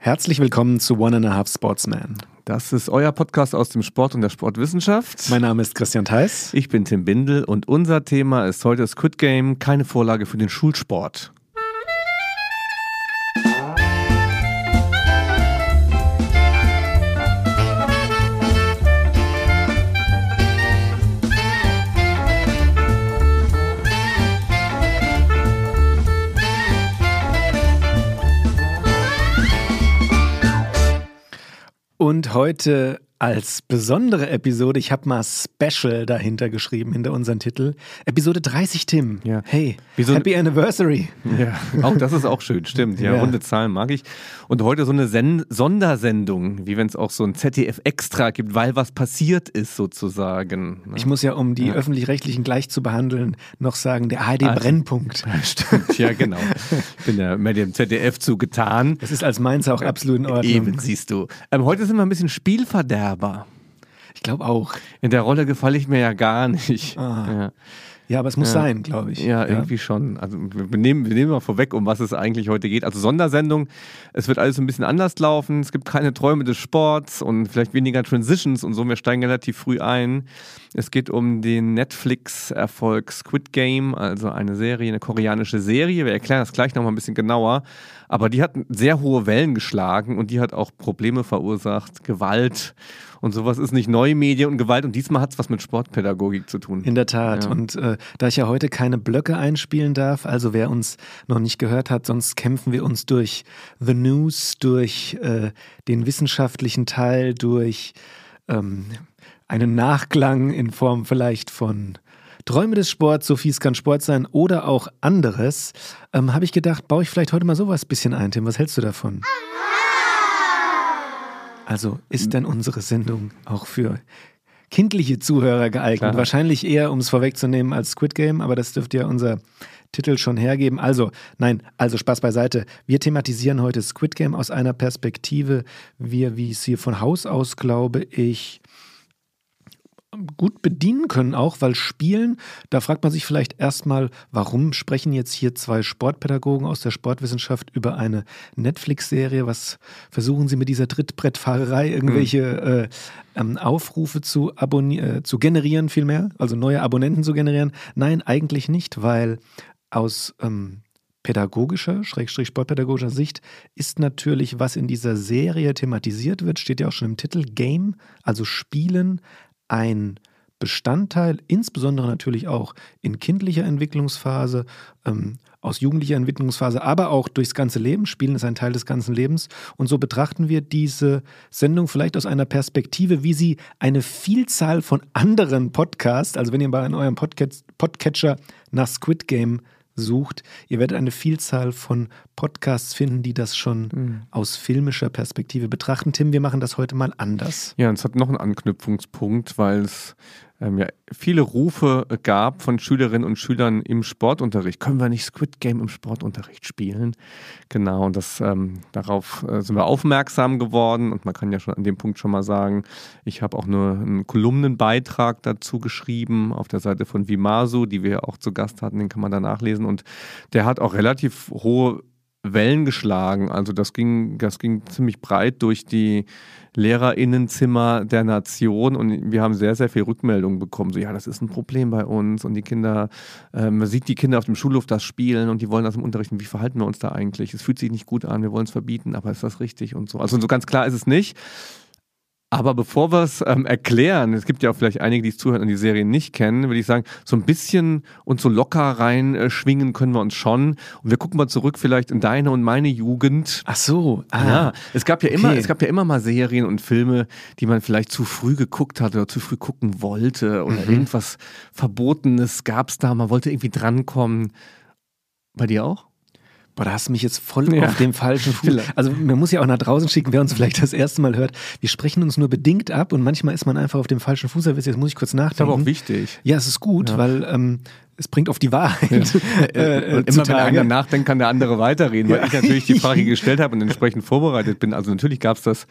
Herzlich willkommen zu One and a Half Sportsman. Das ist euer Podcast aus dem Sport und der Sportwissenschaft. Mein Name ist Christian Theis. Ich bin Tim Bindel und unser Thema ist heute Squid Game, keine Vorlage für den Schulsport. Und heute als besondere Episode, ich habe mal Special dahinter geschrieben, hinter unseren Titel. Episode 30, Tim. Ja. Hey, so Happy Anniversary. Ja, auch das ist auch schön, stimmt. Ja, Ja. runde Zahlen mag ich. Und heute so eine Sen Sondersendung, wie wenn es auch so ein ZDF-Extra gibt, weil was passiert ist sozusagen. ne? Ich muss ja, um die Ja. Öffentlich-Rechtlichen gleich zu behandeln, noch sagen, der ARD Also- Brennpunkt. Stimmt, ja genau. Ich bin ja mehr dem ZDF zugetan. Das ist als Mainzer auch absolut in Ordnung. Eben, siehst du. Ähm, heute sind wir ein bisschen Spielverderber. Ich glaube auch. In der Rolle gefalle ich mir ja gar nicht. Ah. Ja. Ja, aber es muss Ja. sein, glaube ich. Ja, irgendwie schon. Also wir nehmen, wir nehmen mal vorweg, um was es eigentlich heute geht. Also Sondersendung, es wird alles ein bisschen anders laufen. Es gibt keine Träume des Sports und vielleicht weniger Transitions und so. Wir steigen relativ früh ein. Es geht um den Netflix-Erfolg Squid Game, also eine Serie, eine koreanische Serie. Wir erklären das gleich nochmal ein bisschen genauer. Aber die hat sehr hohe Wellen geschlagen und die hat auch Probleme verursacht, Gewalt und sowas ist nicht neue Medien und Gewalt. Und diesmal hat es was mit Sportpädagogik zu tun. In der Tat. Ja. Und äh, da ich ja heute keine Blöcke einspielen darf, also wer uns noch nicht gehört hat, sonst kämpfen wir uns durch The News, durch äh, den wissenschaftlichen Teil, durch ähm, einen Nachklang in Form vielleicht von Träume des Sports, so fies kann Sport sein oder auch anderes, ähm, habe ich gedacht, baue ich vielleicht heute mal sowas bisschen ein, Tim. Was hältst du davon? Also ist denn unsere Sendung auch für kindliche Zuhörer geeignet? Klar. Wahrscheinlich eher, um es vorwegzunehmen, als Squid Game, aber das dürfte ja unser Titel schon hergeben. Also, nein, also Spaß beiseite. Wir thematisieren heute Squid Game aus einer Perspektive, wir, wie es hier von Haus aus, glaube ich, gut bedienen können, auch weil Spielen, da fragt man sich vielleicht erstmal, warum sprechen jetzt hier zwei Sportpädagogen aus der Sportwissenschaft über eine Netflix-Serie? Was versuchen sie mit dieser Trittbrettfahrerei, irgendwelche äh, ähm, Aufrufe zu, äh, zu generieren, vielmehr, also neue Abonnenten zu generieren? Nein, eigentlich nicht, weil aus ähm, pädagogischer, Schrägstrich sportpädagogischer Sicht ist natürlich, was in dieser Serie thematisiert wird, steht ja auch schon im Titel, Game, also Spielen, ein Bestandteil, insbesondere natürlich auch in kindlicher Entwicklungsphase, ähm, aus jugendlicher Entwicklungsphase, aber auch durchs ganze Leben. Spielen ist ein Teil des ganzen Lebens. Und so betrachten wir diese Sendung vielleicht aus einer Perspektive, wie sie eine Vielzahl von anderen Podcasts, also wenn ihr in eurem Podcast, Podcatcher nach Squid Game sucht, ihr werdet eine Vielzahl von Podcasts finden, die das schon aus filmischer Perspektive betrachten. Tim, wir machen das heute mal anders. Ja, und es hat noch einen Anknüpfungspunkt, weil es ähm, ja, viele Rufe gab von Schülerinnen und Schülern im Sportunterricht. Können wir nicht Squid Game im Sportunterricht spielen? Genau, und das, ähm, darauf äh, sind wir aufmerksam geworden. Und man kann ja schon an dem Punkt schon mal sagen, ich habe auch nur einen Kolumnenbeitrag dazu geschrieben auf der Seite von Vimasu, die wir auch zu Gast hatten, den kann man da nachlesen. Und der hat auch relativ hohe Wellen geschlagen. Also das ging, das ging ziemlich breit durch die Lehrerinnenzimmer der Nation und wir haben sehr, sehr viel Rückmeldungen bekommen. So, ja, das ist ein Problem bei uns und die Kinder, äh, man sieht die Kinder auf dem Schulhof das spielen und die wollen das im Unterricht. Wie verhalten wir uns da eigentlich? Es fühlt sich nicht gut an, wir wollen es verbieten, aber ist das richtig und so. Also so ganz klar ist es nicht. Aber bevor wir es ähm, erklären, es gibt ja auch vielleicht einige, die es zuhören und die Serie nicht kennen, würde ich sagen, so ein bisschen und so locker reinschwingen können wir uns schon. Und wir gucken mal zurück vielleicht in deine und meine Jugend. Ach so, ah, Ja, es gab ja immer, Okay. es gab ja immer mal Serien und Filme, die man vielleicht zu früh geguckt hat oder zu früh gucken wollte oder Mhm. irgendwas Verbotenes gab es da, man wollte irgendwie drankommen. Bei dir auch? Boah, da hast du mich jetzt voll Ja. auf dem falschen Fuß. Also man muss ja auch nach draußen schicken, wer uns vielleicht das erste Mal hört. Wir sprechen uns nur bedingt ab und manchmal ist man einfach auf dem falschen Fuß. Jetzt muss ich kurz Ist aber nachdenken. auch wichtig. Ja, es ist gut, Ja. weil ähm, es bringt auf die Wahrheit. äh, und immer wenn einer nachdenkt, kann der andere weiterreden, weil ja. ich natürlich die Frage gestellt habe und entsprechend vorbereitet bin. Also natürlich gab es das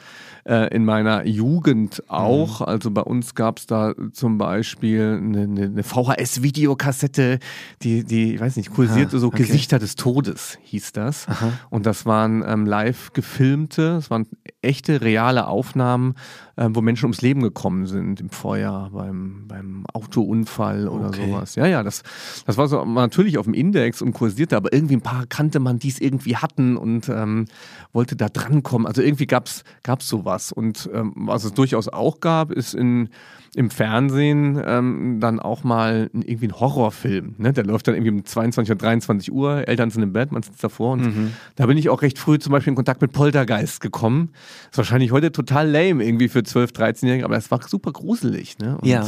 äh, in meiner Jugend auch. Mhm. Also bei uns gab es da zum Beispiel eine, eine VHS-Videokassette, die, die, ich weiß nicht, kursierte ah, so okay. Gesichter des Todes, hieß das. Aha. Und das waren ähm, live gefilmte, es waren echte, reale Aufnahmen, äh, wo Menschen ums Leben gekommen sind, im Feuer, beim, beim Autounfall oder okay. sowas. Ja, ja, das, das war so natürlich auf dem Index und kursierte, aber irgendwie ein paar kannte man, die es irgendwie hatten und ähm, wollte da drankommen. Also irgendwie gab es sowas. Und ähm, was es durchaus auch gab, ist in, im Fernsehen ähm, dann auch mal irgendwie ein Horrorfilm. Ne? Der läuft dann irgendwie um 22 oder 23 Uhr, Eltern sind im Bett, man sitzt davor. Und mhm. da bin ich auch recht früh zum Beispiel in Kontakt mit Poltergeist gekommen. Ist wahrscheinlich heute total lame irgendwie für 12, 13-Jährige, aber es war super gruselig. Ne? Und, ja.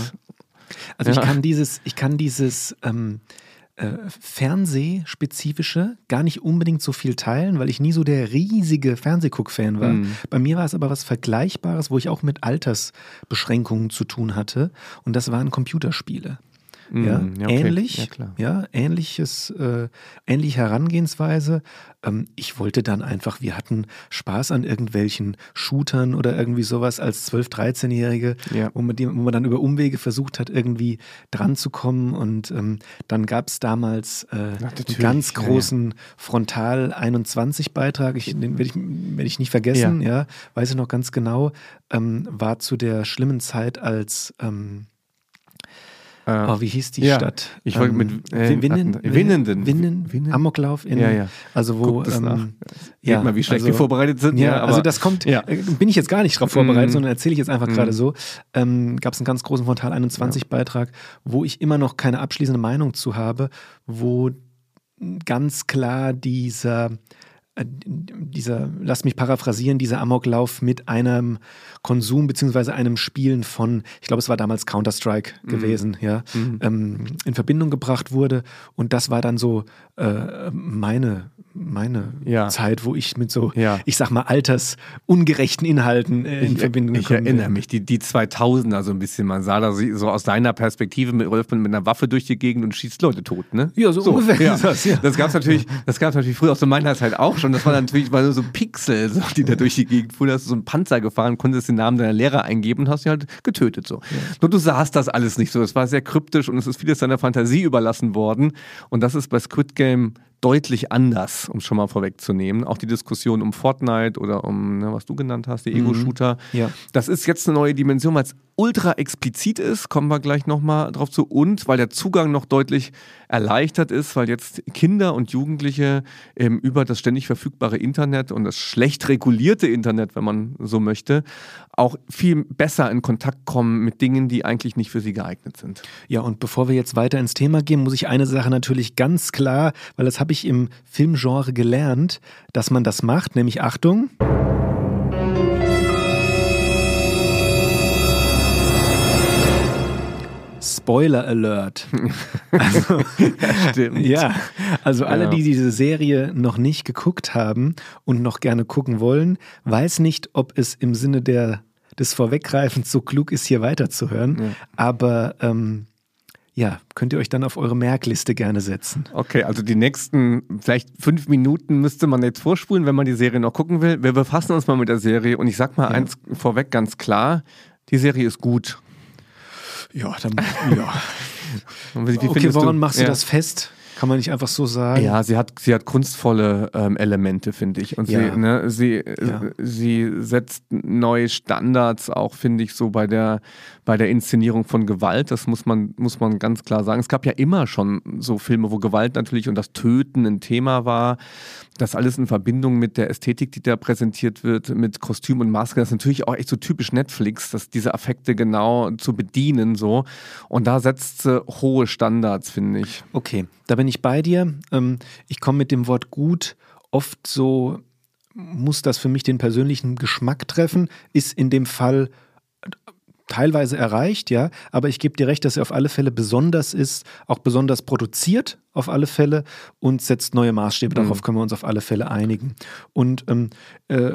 Also ja. ich kann dieses, ich kann dieses ähm, äh, Fernsehspezifische gar nicht unbedingt so viel teilen, weil ich nie so der riesige Fernsehguck-Fan war. Mhm. Bei mir war es aber was Vergleichbares, wo ich auch mit Altersbeschränkungen zu tun hatte. Und das waren Computerspiele. Mm, ja, ja okay. ähnlich, ja, ja, ähnliches, äh, ähnliche Herangehensweise. Ähm, ich wollte dann einfach, wir hatten Spaß an irgendwelchen Shootern oder irgendwie sowas als 12-, 13-Jährige, ja. wo, man wo man dann über Umwege versucht hat, irgendwie dran zu kommen. Und ähm, dann gab es damals äh, einen ganz großen Frontal 21-Beitrag, den werde ich, werd ich nicht vergessen, ja. weiß ich noch ganz genau, ähm, war zu der schlimmen Zeit als ähm, äh, oh, wie hieß die ja, Stadt? Ich wollte ähm, mit äh, Winnen, Winnenden. Winnen, Winnen, Amoklauf in, ja, ja. Also wo, ähm, ja, mal, wie schlecht also, wir vorbereitet sind. Ja, also das kommt, ja. Äh, bin ich jetzt gar nicht drauf vorbereitet, mm. sondern erzähle ich jetzt einfach mm. gerade so. Ähm, Gab es einen ganz großen Frontal 21 Beitrag, wo ich immer noch keine abschließende Meinung zu habe, wo ganz klar dieser äh, dieser, lass mich paraphrasieren, dieser Amoklauf mit einem Konsum beziehungsweise einem Spielen von, ich glaube, es war damals Counter-Strike mhm. gewesen, ja, mhm. ähm, in Verbindung gebracht wurde. Und das war dann so äh, meine, meine ja. Zeit, wo ich mit so, ja. ich sag mal, altersungerechten Inhalten äh, in ich, Verbindung ich gekommen bin. Ich erinnere mich, die, die 2000er so ein bisschen, man sah da so aus deiner Perspektive mit, mit einer Waffe durch die Gegend und schießt Leute tot, ne? Ja, so, so ungefähr ja. das, ja. Das gab es natürlich, natürlich früher aus so meiner Zeit auch schon. Das war natürlich mal so Pixel, so, die da durch die Gegend fuhren. Da hast du so einen Panzer gefahren, konntest den Namen deiner Lehrer eingeben und hast sie halt getötet. So. Nur du sahst das alles nicht so. Es war sehr kryptisch und es ist vieles deiner Fantasie überlassen worden. Und das ist bei Squid Game deutlich anders, um es schon mal vorwegzunehmen. Auch die Diskussion um Fortnite oder um, ne, was du genannt hast, die mhm. Ego-Shooter. Ja. Das ist jetzt eine neue Dimension, weil es ultra explizit ist, kommen wir gleich nochmal drauf zu, und weil der Zugang noch deutlich erleichtert ist, weil jetzt Kinder und Jugendliche ähm, über das ständig verfügbare Internet und das schlecht regulierte Internet, wenn man so möchte, auch viel besser in Kontakt kommen mit Dingen, die eigentlich nicht für sie geeignet sind. Ja, und bevor wir jetzt weiter ins Thema gehen, muss ich eine Sache natürlich ganz klar, weil das habe ich im Filmgenre gelernt, dass man das macht, nämlich Achtung. Spoiler Alert. Also, ja, stimmt. Ja, also alle, ja. die diese Serie noch nicht geguckt haben und noch gerne gucken wollen, weiß nicht, ob es im Sinne der, des Vorweggreifens so klug ist, hier weiterzuhören. Ja. Aber ähm, ja, könnt ihr euch dann auf eure Merkliste gerne setzen. Okay, also die nächsten vielleicht fünf Minuten müsste man jetzt vorspulen, wenn man die Serie noch gucken will. Wir befassen uns mal mit der Serie und ich sag mal eins vorweg ganz klar: Die Serie ist gut. Ja, dann, ja. Okay, woran machst du ja. das fest? Kann man nicht einfach so sagen. Ja, sie hat, sie hat kunstvolle ähm, Elemente, finde ich. Und ja. sie, ne, sie, ja. sie setzt neue Standards auch, finde ich, so bei der, bei der Inszenierung von Gewalt. Das muss man, muss man ganz klar sagen. Es gab ja immer schon so Filme, wo Gewalt natürlich und das Töten ein Thema war. Das alles in Verbindung mit der Ästhetik, die da präsentiert wird, mit Kostüm und Maske. Das ist natürlich auch echt so typisch Netflix, dass diese Affekte genau zu bedienen so. Und da setzt sie hohe Standards, finde ich. Okay, da bin ich bei dir. Ähm, ich komme mit dem Wort gut oft so, muss das für mich den persönlichen Geschmack treffen, ist in dem Fall teilweise erreicht, ja, aber ich gebe dir recht, dass er auf alle Fälle besonders ist, auch besonders produziert auf alle Fälle und setzt neue Maßstäbe. Mhm. Darauf können wir uns auf alle Fälle einigen. Und ähm, äh,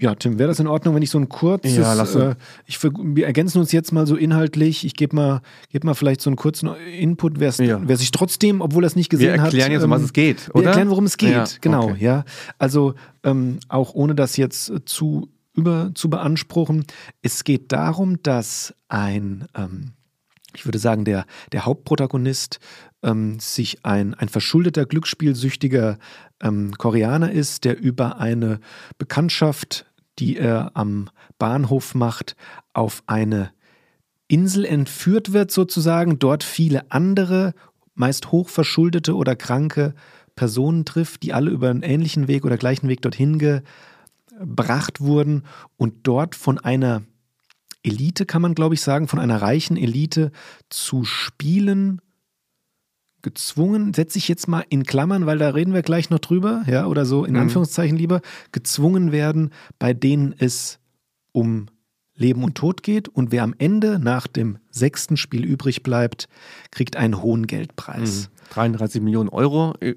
ja, Tim, wäre das in Ordnung, wenn ich so ein kurzes, Ja, lass äh, ich, wir ergänzen uns jetzt mal so inhaltlich, ich gebe mal, geb mal vielleicht so einen kurzen Input, wer's, Ja. wer sich trotzdem, obwohl er es nicht gesehen Wir hat. erklären jetzt, um was ähm, es geht, Wir oder? erklären, worum es geht, Ja, genau, okay. ja. Also ähm, auch ohne das jetzt zu über zu beanspruchen, es geht darum, dass ein, ähm, ich würde sagen, der, der Hauptprotagonist ähm, sich ein, ein verschuldeter, glücksspielsüchtiger ähm, Koreaner ist, der über eine Bekanntschaft, die er am Bahnhof macht, auf eine Insel entführt wird sozusagen, dort viele andere, meist hochverschuldete oder kranke Personen trifft, die alle über einen ähnlichen Weg oder gleichen Weg dorthin gebracht wurden und dort von einer Elite, kann man glaube ich sagen, von einer reichen Elite zu spielen gezwungen, setze ich jetzt mal in Klammern, weil da reden wir gleich noch drüber, ja, oder so in Mhm. Anführungszeichen lieber, gezwungen werden, bei denen es um Leben und Tod geht und wer am Ende nach dem sechsten Spiel übrig bleibt, kriegt einen hohen Geldpreis. 33 Millionen Euro äh,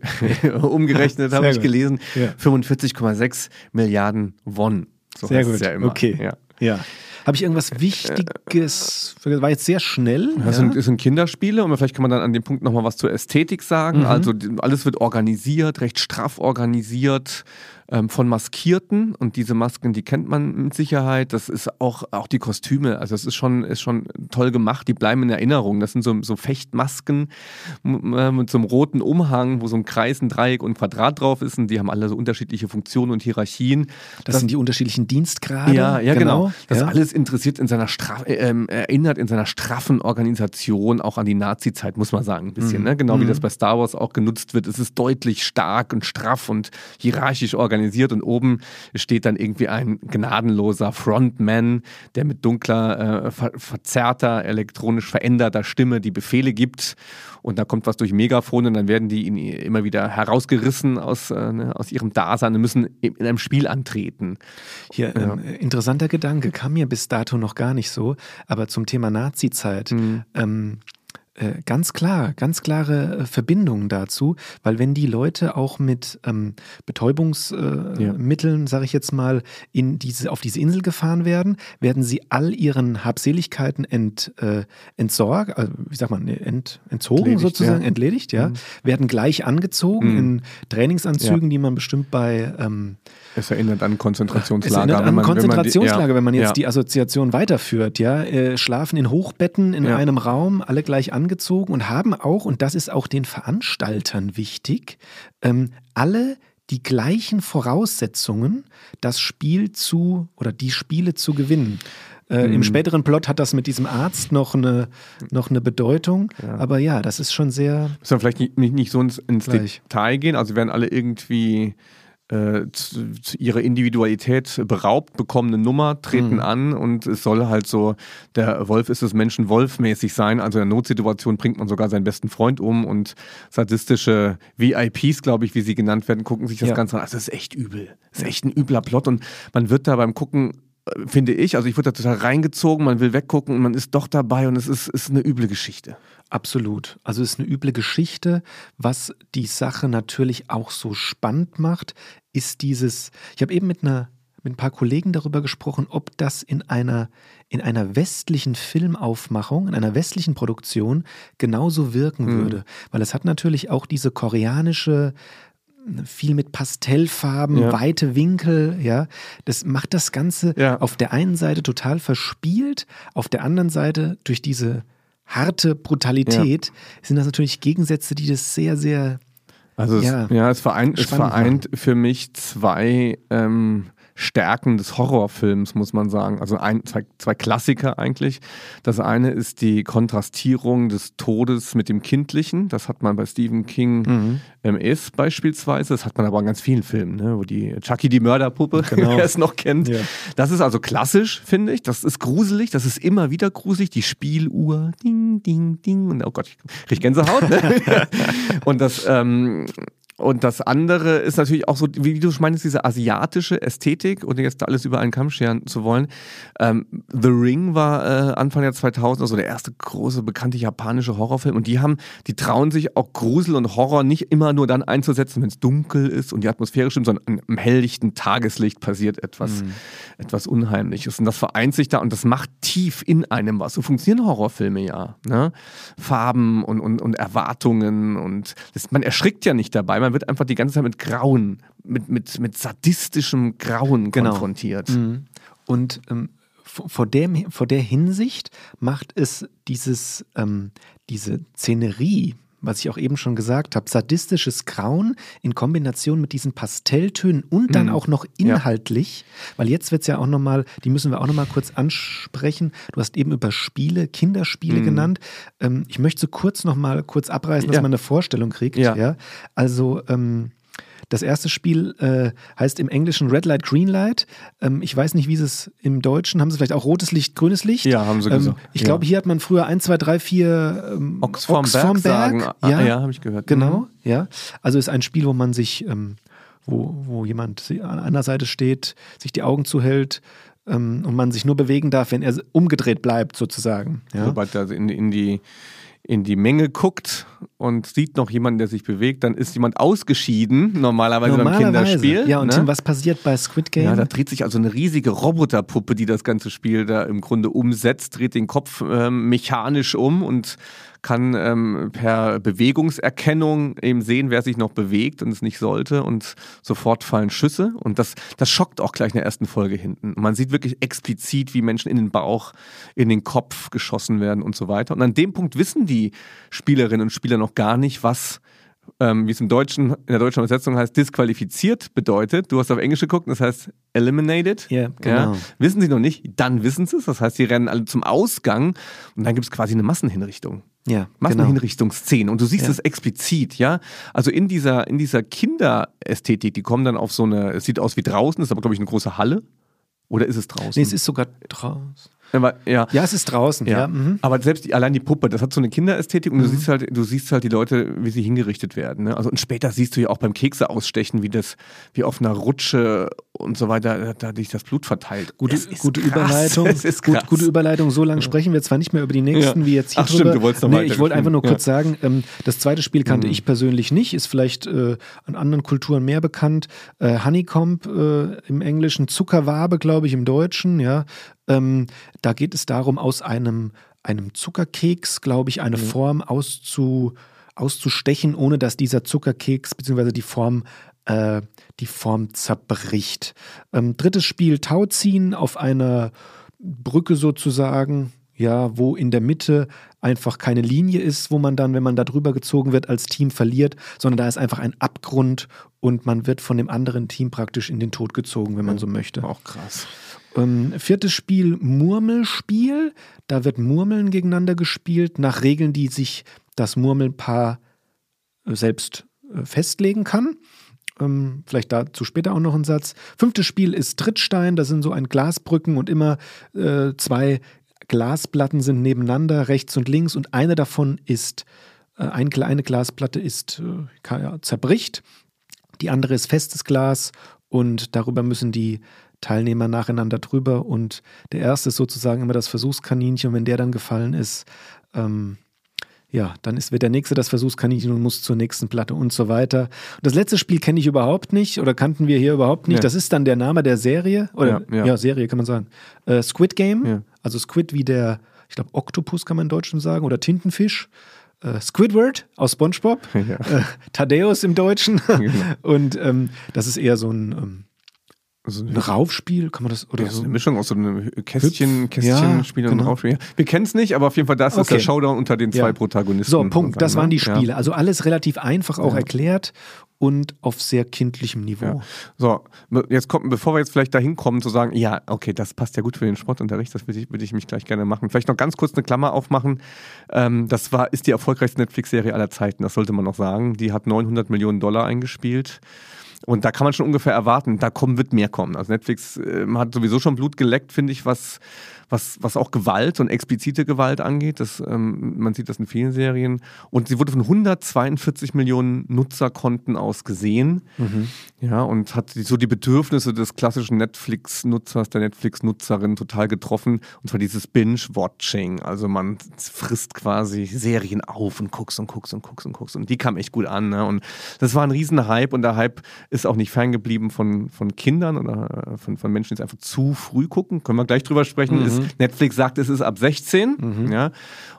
umgerechnet, habe ich gut. gelesen. Ja. 45,6 Milliarden Won. So Sehr gut. ja immer. Okay. Ja. Ja. Habe ich irgendwas Wichtiges? War jetzt sehr schnell. Das sind, das sind Kinderspiele und vielleicht kann man dann an dem Punkt nochmal was zur Ästhetik sagen. Mhm. Also alles wird organisiert, recht straff organisiert ähm, von Maskierten und diese Masken, die kennt man mit Sicherheit. Das ist auch, auch die Kostüme, also das ist schon, ist schon toll gemacht, die bleiben in Erinnerung. Das sind so, so Fechtmasken äh, mit so einem roten Umhang, wo so ein Kreis, ein Dreieck und ein Quadrat drauf ist und die haben alle so unterschiedliche Funktionen und Hierarchien. das, sind die unterschiedlichen Dienstgrade. Ja, ja, genau. Das ja. alles interessiert in seiner straff, äh, ähm, erinnert in seiner straffen Organisation auch an die Nazi-Zeit, muss man sagen, ein bisschen. Ne? Genau wie das bei Star Wars auch genutzt wird. Es ist deutlich stark und straff und hierarchisch organisiert und oben steht dann irgendwie ein gnadenloser Frontman, der mit dunkler, äh, ver verzerrter, elektronisch veränderter Stimme die Befehle gibt. Und da kommt was durch Megafon und dann werden die immer wieder herausgerissen aus, äh, ne, aus ihrem Dasein und müssen in einem Spiel antreten. Hier, ähm, interessanter Gedanke, kam mir bis dato noch gar nicht so, aber zum Thema Nazi-Zeit. Mhm. Ähm, äh, ganz klar, ganz klare äh, Verbindungen dazu, weil wenn die Leute auch mit ähm, Betäubungsmitteln, äh, Ja. Sage ich jetzt mal, in diese, auf diese Insel gefahren werden, werden sie all ihren Habseligkeiten ent, äh, entsorgt, also, wie sagt man, ent, entzogen Entledigt, sozusagen, ja. entledigt, ja, Mhm. werden gleich angezogen Mhm. in Trainingsanzügen, die man bestimmt bei ähm, Es erinnert an es Konzentrationslager. erinnert an wenn man- wenn man die- Konzentrationslager, wenn man jetzt ja. die Assoziation weiterführt, ja, äh, schlafen in Hochbetten in Ja. einem Raum, alle gleich angezogen und haben auch, und das ist auch den Veranstaltern wichtig, ähm, alle die gleichen Voraussetzungen, das Spiel zu oder die Spiele zu gewinnen. Äh, Mhm. Im späteren Plot hat das mit diesem Arzt noch eine, noch eine Bedeutung, Ja. aber ja, das ist schon sehr, Müssen wir vielleicht nicht, nicht, so ins, ins. Detail gehen. Also werden alle irgendwie äh, ihrer Individualität beraubt, bekommen eine Nummer, treten Mhm. an und es soll halt so, der Wolf ist es Menschen Wolf-mäßig sein. Also in der Notsituation bringt man sogar seinen besten Freund um und sadistische VIPs, glaube ich, wie sie genannt werden, gucken sich das Ja. Ganze an. Also das ist echt übel. Das ist echt ein übler Plot und man wird da beim Gucken äh, finde ich, also ich wurde da total reingezogen, man will weggucken und man ist doch dabei und es ist, ist eine üble Geschichte. Absolut. Also es ist eine üble Geschichte. Was die Sache natürlich auch so spannend macht, ist dieses, ich habe eben mit einer mit ein paar Kollegen darüber gesprochen, ob das in einer, in einer westlichen Filmaufmachung, in einer westlichen Produktion genauso wirken Mhm. würde. Weil es hat natürlich auch diese koreanische, viel mit Pastellfarben, Ja. weite Winkel, ja. Das macht das Ganze Ja. auf der einen Seite total verspielt, auf der anderen Seite durch diese harte Brutalität sind das natürlich Gegensätze, die das sehr, sehr Also es, Ja. ja, es vereint, es vereint für mich zwei ähm, Stärken des Horrorfilms, muss man sagen. Also ein, zwei, zwei Klassiker eigentlich. Das eine ist die Kontrastierung des Todes mit dem Kindlichen. Das hat man bei Stephen King Mhm. ist beispielsweise. Das hat man aber in ganz vielen Filmen, ne? wo die Chucky die Mörderpuppe, Genau. wer es noch kennt. Ja. Das ist also klassisch, finde ich. Das ist gruselig. Das ist immer wieder gruselig. Die Spieluhr, ding, ding, ding. Und oh Gott, ich krieg Gänsehaut. Ne? und das, ähm, und das andere ist natürlich auch so, wie du meinst, diese asiatische Ästhetik und jetzt da alles über einen Kamm scheren zu wollen. Ähm, The Ring war äh, Anfang der 2000 also der erste große bekannte japanische Horrorfilm und die haben, die trauen sich auch Grusel und Horror nicht immer nur dann einzusetzen, wenn es dunkel ist und die Atmosphäre stimmt, sondern im helllichten Tageslicht passiert etwas, mhm. etwas Unheimliches und das vereint sich da und das macht tief in einem was. So funktionieren Horrorfilme ja. Ne? Farben und, und, und Erwartungen und das, man erschrickt ja nicht dabei, man wird einfach die ganze Zeit mit Grauen, mit, mit, mit sadistischem Grauen genau. konfrontiert. Mhm. Und ähm, vor, dem, vor der Hinsicht macht es dieses, ähm, diese Szenerie, was ich auch eben schon gesagt habe, sadistisches Grauen in Kombination mit diesen Pastelltönen und dann mhm. auch noch inhaltlich, ja. weil jetzt wird es ja auch nochmal, die müssen wir auch nochmal kurz ansprechen. Du hast eben über Spiele, Kinderspiele mhm. genannt. Ähm, ich möchte so kurz nochmal kurz abreißen, dass man eine Vorstellung kriegt. Ja. ja? Also, ähm, das erste Spiel äh, heißt im Englischen Red Light, Green Light. Ähm, ich weiß nicht, wie es im Deutschen, haben sie vielleicht auch rotes Licht, grünes Licht? Ja, haben sie ähm, gesagt. Ich ja. glaube, hier hat man früher 1, 2, 3, 4 ähm, Ochs Ochs Berg, Berg. Ja, ah, ja habe ich gehört. Genau, mhm. ja. Also ist ein Spiel, wo man sich, ähm, wo, wo jemand an einer Seite steht, sich die Augen zuhält, ähm, und man sich nur bewegen darf, wenn er umgedreht bleibt, sozusagen. Ja? Sobald er in, in die in die Menge guckt und sieht noch jemanden, der sich bewegt, dann ist jemand ausgeschieden, normalerweise, normalerweise. beim Kinderspiel. Ja, und ne? Tim, was passiert bei Squid Game? Ja, da dreht sich also eine riesige Roboterpuppe, die das ganze Spiel da im Grunde umsetzt, dreht den Kopf ähm, mechanisch um und kann ähm, per Bewegungserkennung eben sehen, wer sich noch bewegt und es nicht sollte und sofort fallen Schüsse und das, das schockt auch gleich in der ersten Folge hinten. Man sieht wirklich explizit, wie Menschen in den Bauch, in den Kopf geschossen werden und so weiter. Und an dem Punkt wissen die Spielerinnen und Spieler noch gar nicht, was ähm, wie es im Deutschen, in der deutschen Übersetzung heißt, disqualifiziert bedeutet. Du hast auf Englisch geguckt, das heißt eliminated. Yeah, genau. Ja, wissen sie noch nicht, dann wissen sie es. Das heißt, sie rennen alle zum Ausgang und dann gibt es quasi eine Massenhinrichtung. Ja, Massenhinrichtungsszene. Genau. Und du siehst ja. es explizit, ja. Also in dieser, in dieser Kinderästhetik, die kommen dann auf so eine, es sieht aus wie draußen, ist aber, glaube ich, eine große Halle. Oder ist es draußen? Nee, es ist sogar draußen. Aber, ja. ja, es ist draußen, ja. ja. Mhm. Aber selbst die, allein die Puppe, das hat so eine Kinderästhetik und mhm. du siehst halt, du siehst halt die Leute, wie sie hingerichtet werden. Ne? Also und später siehst du ja auch beim Kekse ausstechen, wie das, wie auf einer Rutsche und so weiter, da sich das Blut verteilt. Gute, gute Überleitung. Gut, gute Überleitung. So lange sprechen wir zwar nicht mehr über die nächsten, ja. wie jetzt hier Ach, drüber. Stimmt, du wolltest noch nee, Ich wollte einfach nur kurz sagen, ähm, das zweite Spiel kannte mhm. ich persönlich nicht, ist vielleicht äh, an anderen Kulturen mehr bekannt. Äh, Honeycomb äh, im Englischen, Zuckerwabe, glaube ich, im Deutschen, ja. Ähm, da geht es darum, aus einem, einem Zuckerkeks, glaube ich, eine mhm. Form auszu, auszustechen, ohne dass dieser Zuckerkeks bzw. die Form äh, die Form zerbricht. Ähm, drittes Spiel Tauziehen auf einer Brücke sozusagen, ja, wo in der Mitte einfach keine Linie ist, wo man dann, wenn man da drüber gezogen wird, als Team verliert, sondern da ist einfach ein Abgrund und man wird von dem anderen Team praktisch in den Tod gezogen, wenn man so möchte. Auch krass. Ähm, viertes Spiel Murmelspiel. Da wird Murmeln gegeneinander gespielt, nach Regeln, die sich das Murmelpaar äh, selbst äh, festlegen kann. Ähm, vielleicht dazu später auch noch ein Satz. Fünftes Spiel ist Trittstein. Da sind so ein Glasbrücken und immer äh, zwei Glasplatten sind nebeneinander, rechts und links. Und eine davon ist, äh, eine kleine Glasplatte ist, äh, zerbricht. Die andere ist festes Glas und darüber müssen die Teilnehmer nacheinander drüber und der erste ist sozusagen immer das Versuchskaninchen und wenn der dann gefallen ist, ähm, ja, dann ist, wird der nächste das Versuchskaninchen und muss zur nächsten Platte und so weiter. Und das letzte Spiel kenne ich überhaupt nicht oder kannten wir hier überhaupt nicht. Ja. Das ist dann der Name der Serie oder ja, ja. ja Serie kann man sagen. Äh, Squid Game, also Squid wie der, ich glaube Oktopus kann man in Deutschen sagen oder Tintenfisch. Äh, Squidward aus SpongeBob, äh, Thaddeus im Deutschen genau. und ähm, das ist eher so ein ähm, also ein Raufspiel, kann man das oder ja, so? eine Mischung aus so einem Kästchen, Kästchenspiel ja, und genau. Raufspiel. Wir kennen es nicht, aber auf jeden Fall das okay. ist der Showdown unter den zwei ja. Protagonisten. So, Punkt. Das waren die Spiele. Also alles relativ einfach auch erklärt und auf sehr kindlichem Niveau. So, jetzt kommt, bevor wir jetzt vielleicht dahin kommen, zu sagen, ja, okay, das passt ja gut für den Sportunterricht, das würde ich, würd ich mich gleich gerne machen. Vielleicht noch ganz kurz eine Klammer aufmachen. Ähm, das war, ist die erfolgreichste Netflix-Serie aller Zeiten, das sollte man noch sagen. Die hat 900 Millionen Dollar eingespielt Und da kann man schon ungefähr erwarten, da kommen, wird mehr kommen. Also Netflix äh, hat sowieso schon Blut geleckt, finde ich, was, was, was auch Gewalt und explizite Gewalt angeht. Das, ähm, man sieht das in vielen Serien. Und sie wurde von 142 Millionen Nutzerkonten aus gesehen. Mhm. Ja, und hat so die Bedürfnisse des klassischen Netflix-Nutzers, der Netflix-Nutzerin total getroffen. Und zwar dieses Binge-Watching. Also man frisst quasi Serien auf und guckst und guckst und guckst und guckst. Und die kam echt gut an. Ne? Und das war ein riesen Hype. Und der Hype ist auch nicht ferngeblieben von, von Kindern oder äh, von, von Menschen, die es einfach zu früh gucken. Können wir gleich drüber sprechen. Mhm. Ist. Netflix sagt, es ist ab 16. Mhm. Ja.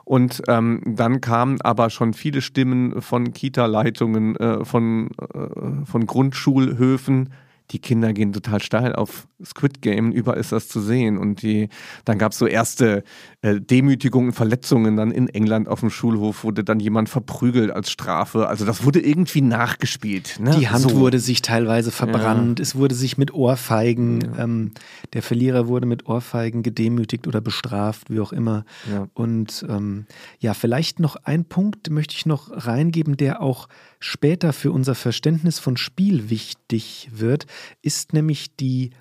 Und ähm, dann kamen aber schon viele Stimmen von Kita-Leitungen, äh, von, äh, von Grundschulhöfen, die Kinder gehen total steil auf Squid Game, überall ist das zu sehen. Und die, dann gab es so erste äh, Demütigungen, Verletzungen dann in England auf dem Schulhof, wurde dann jemand verprügelt als Strafe. Also das wurde irgendwie nachgespielt. Ne? Die Hand so. wurde sich teilweise verbrannt, ja. es wurde sich mit Ohrfeigen, ja. ähm, der Verlierer wurde mit Ohrfeigen gedemütigt oder bestraft, wie auch immer. Ja. Und ähm, ja, vielleicht noch ein Punkt möchte ich noch reingeben, der auch später für unser Verständnis von Spiel wichtig wird, ist nämlich die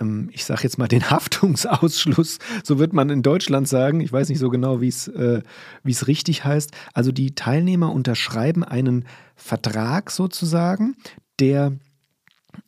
ähm, ich sage jetzt mal, den Haftungsausschluss, so wird man in Deutschland sagen. Ich weiß nicht so genau, wie äh, es richtig heißt. Also die Teilnehmer unterschreiben einen Vertrag sozusagen, der,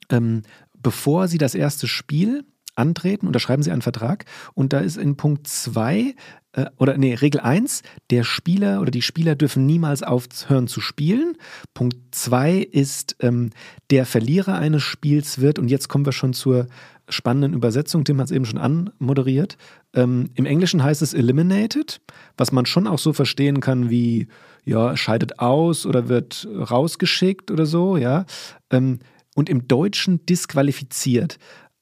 ähm, bevor sie das erste Spiel antreten, unterschreiben sie einen Vertrag und da ist in Punkt 2 äh, oder nee, Regel 1, der Spieler oder die Spieler dürfen niemals aufhören zu spielen. Punkt 2 ist, ähm, der Verlierer eines Spiels wird, und jetzt kommen wir schon zur spannenden Übersetzung. Tim hat es eben schon anmoderiert. Ähm, Im Englischen heißt es eliminated, was man schon auch so verstehen kann wie, ja, scheidet aus oder wird rausgeschickt oder so, ja. Ähm, und im Deutschen disqualifiziert.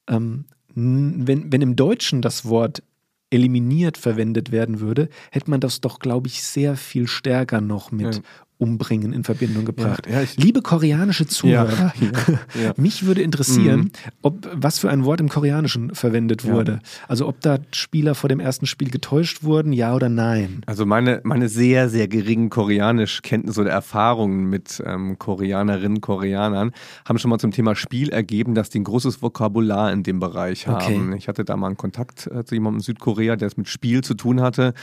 Ähm, wenn, wenn im Deutschen das Wort eliminiert verwendet werden würde, hätte man das doch, glaube ich, sehr viel stärker noch mit ja. Umbringen in Verbindung gebracht. Ja, ja, Liebe koreanische Zuhörer, ja, mich würde interessieren, mhm. ob was für ein Wort im Koreanischen verwendet wurde. Also ob da Spieler vor dem ersten Spiel getäuscht wurden, ja oder nein. Also meine, meine sehr, sehr geringen Koreanischkenntnisse oder Erfahrungen mit ähm, Koreanerinnen, Koreanern haben schon mal zum Thema Spiel ergeben, dass die ein großes Vokabular in dem Bereich haben. Okay. Ich hatte da mal einen Kontakt äh, zu jemandem in Südkorea, der es mit Spiel zu tun hatte,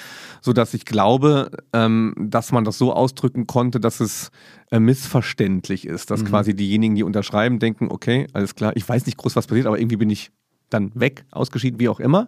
sodass ich glaube, ähm, dass man das so ausdrücken konnte, konnte, dass es äh, missverständlich ist, dass mhm. quasi diejenigen, die unterschreiben, denken, okay, alles klar, ich weiß nicht groß, was passiert, aber irgendwie bin ich dann weg, ausgeschieden, wie auch immer.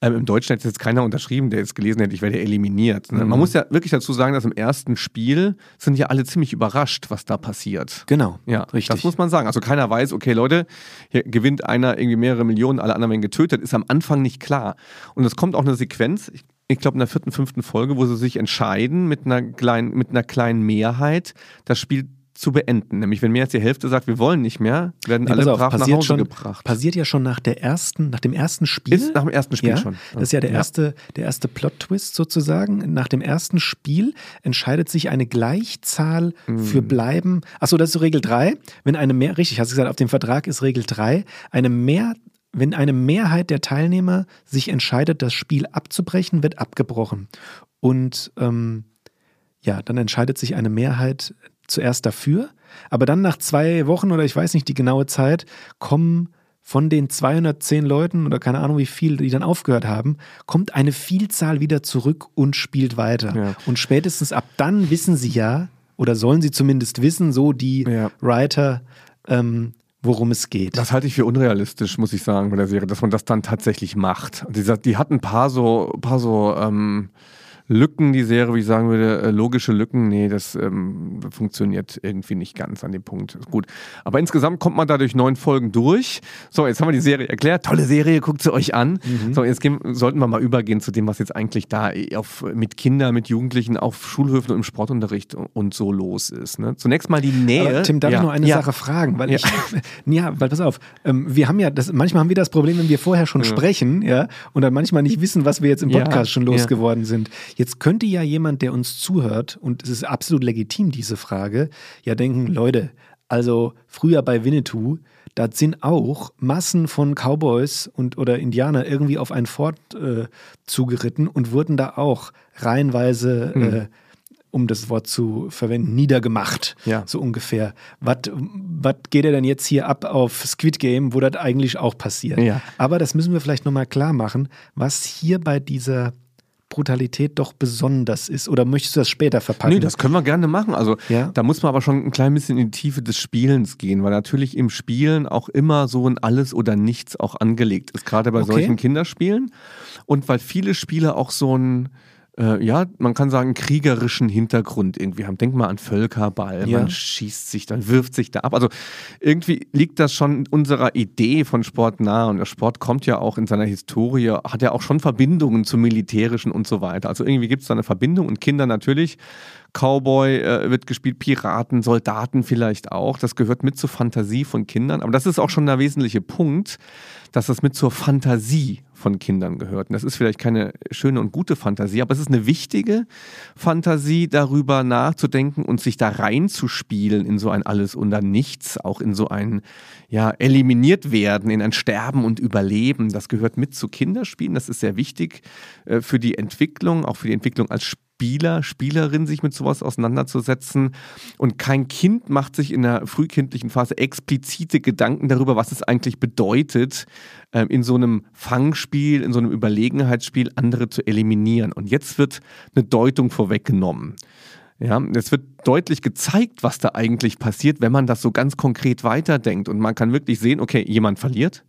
Ähm, Im Deutschen hätte jetzt keiner unterschrieben, der jetzt gelesen hätte, ich werde eliminiert. Ne? Mhm. Man muss ja wirklich dazu sagen, dass im ersten Spiel sind ja alle ziemlich überrascht, was da passiert. Genau. Ja, richtig. Das muss man sagen. Also keiner weiß, okay, Leute, hier gewinnt einer irgendwie mehrere Millionen, alle anderen werden getötet, ist am Anfang nicht klar. Und es kommt auch eine Sequenz, ich ich glaube, in der vierten, fünften Folge, wo sie sich entscheiden, mit einer kleinen, mit einer kleinen Mehrheit das Spiel zu beenden. Nämlich, wenn mehr als die Hälfte sagt, wir wollen nicht mehr, werden nee, alle auf, brav nach Hause schon, gebracht. Passiert ja schon nach der ersten, nach dem ersten Spiel. Ist nach dem ersten Spiel ja, schon. Das ist ja der ja. erste, der erste Plot-Twist sozusagen. Nach dem ersten Spiel entscheidet sich eine Gleichzahl mm. für Bleiben. Achso, das ist Regel 3. Wenn eine mehr, richtig, hast du gesagt, auf dem Vertrag ist Regel 3. Eine mehr wenn eine Mehrheit der Teilnehmer sich entscheidet, das Spiel abzubrechen, wird abgebrochen. Und ähm, ja, dann entscheidet sich eine Mehrheit zuerst dafür, aber dann nach zwei Wochen oder ich weiß nicht die genaue Zeit kommen von den 210 Leuten oder keine Ahnung wie viel, die dann aufgehört haben, kommt eine Vielzahl wieder zurück und spielt weiter. Ja. Und spätestens ab dann wissen sie ja, oder sollen sie zumindest wissen, so die ja. Writer, ähm, worum es geht. Das halte ich für unrealistisch, muss ich sagen, bei der Serie, dass man das dann tatsächlich macht. Die, die hat ein paar so, paar so ähm, Lücken, die Serie, wie ich sagen würde, äh, logische Lücken, nee, das ähm, funktioniert irgendwie nicht ganz an dem Punkt. Gut. Aber insgesamt kommt man da durch neun Folgen durch. So, jetzt haben wir die Serie erklärt. Tolle Serie, guckt sie euch an. Mhm. So, jetzt gehen, sollten wir mal übergehen zu dem, was jetzt eigentlich da auf, mit Kindern, mit Jugendlichen auf Schulhöfen und im Sportunterricht und so los ist. Ne? Zunächst mal die Nähe. Aber Tim, darf ja. ich nur eine ja. Sache fragen? Weil ja. ich, ja, weil pass auf, ähm, wir haben ja, das, manchmal haben wir das Problem, wenn wir vorher schon sprechen, ja, und dann manchmal nicht wissen, was wir jetzt im Podcast schon losgeworden sind. Jetzt könnte ja jemand, der uns zuhört, und es ist absolut legitim, diese Frage, ja denken, Leute, also früher bei Winnetou, da sind auch Massen von Cowboys und oder Indianer irgendwie auf ein Fort äh, zugeritten und wurden da auch reihenweise mhm. äh, um das Wort zu verwenden, niedergemacht, Ja. so ungefähr. Was geht er denn jetzt hier ab auf Squid Game, wo das eigentlich auch passiert? Ja. Aber das müssen wir vielleicht nochmal klar machen, was hier bei dieser Brutalität doch besonders ist. Oder möchtest du das später verpacken? Nee, das können wir gerne machen. Also Ja. da muss man aber schon ein klein bisschen in die Tiefe des Spielens gehen, weil natürlich im Spielen auch immer so ein Alles oder Nichts auch angelegt ist, gerade bei Okay. solchen Kinderspielen. Und weil viele Spiele auch so ein äh, ja, man kann sagen, kriegerischen Hintergrund irgendwie haben. Denk mal an Völkerball, Ja. man schießt sich, dann wirft sich da ab. Also irgendwie liegt das schon unserer Idee von Sport nahe und der Sport kommt ja auch in seiner Historie, hat ja auch schon Verbindungen zum Militärischen und so weiter. Also irgendwie gibt es da eine Verbindung und Kinder natürlich. Cowboy äh, wird gespielt, Piraten, Soldaten vielleicht auch. Das gehört mit zur Fantasie von Kindern. Aber das ist auch schon der wesentliche Punkt, dass das mit zur Fantasie von Kindern gehört. Und das ist vielleicht keine schöne und gute Fantasie, aber es ist eine wichtige Fantasie, darüber nachzudenken und sich da reinzuspielen in so ein Alles oder Nichts, auch in so ein ja, eliminiert werden, in ein Sterben und Überleben. Das gehört mit zu Kinderspielen. Das ist sehr wichtig äh, für die Entwicklung, auch für die Entwicklung als Spieler, Spielerin, sich mit sowas auseinanderzusetzen. Und kein Kind macht sich in der frühkindlichen Phase explizite Gedanken darüber, was es eigentlich bedeutet, ähm, in so einem Fangspiel, in so einem Überlegenheitsspiel andere zu eliminieren. Und jetzt wird eine Deutung vorweggenommen. Ja, es wird deutlich gezeigt, was da eigentlich passiert, wenn man das so ganz konkret weiterdenkt. Und man kann wirklich sehen, okay, jemand verliert.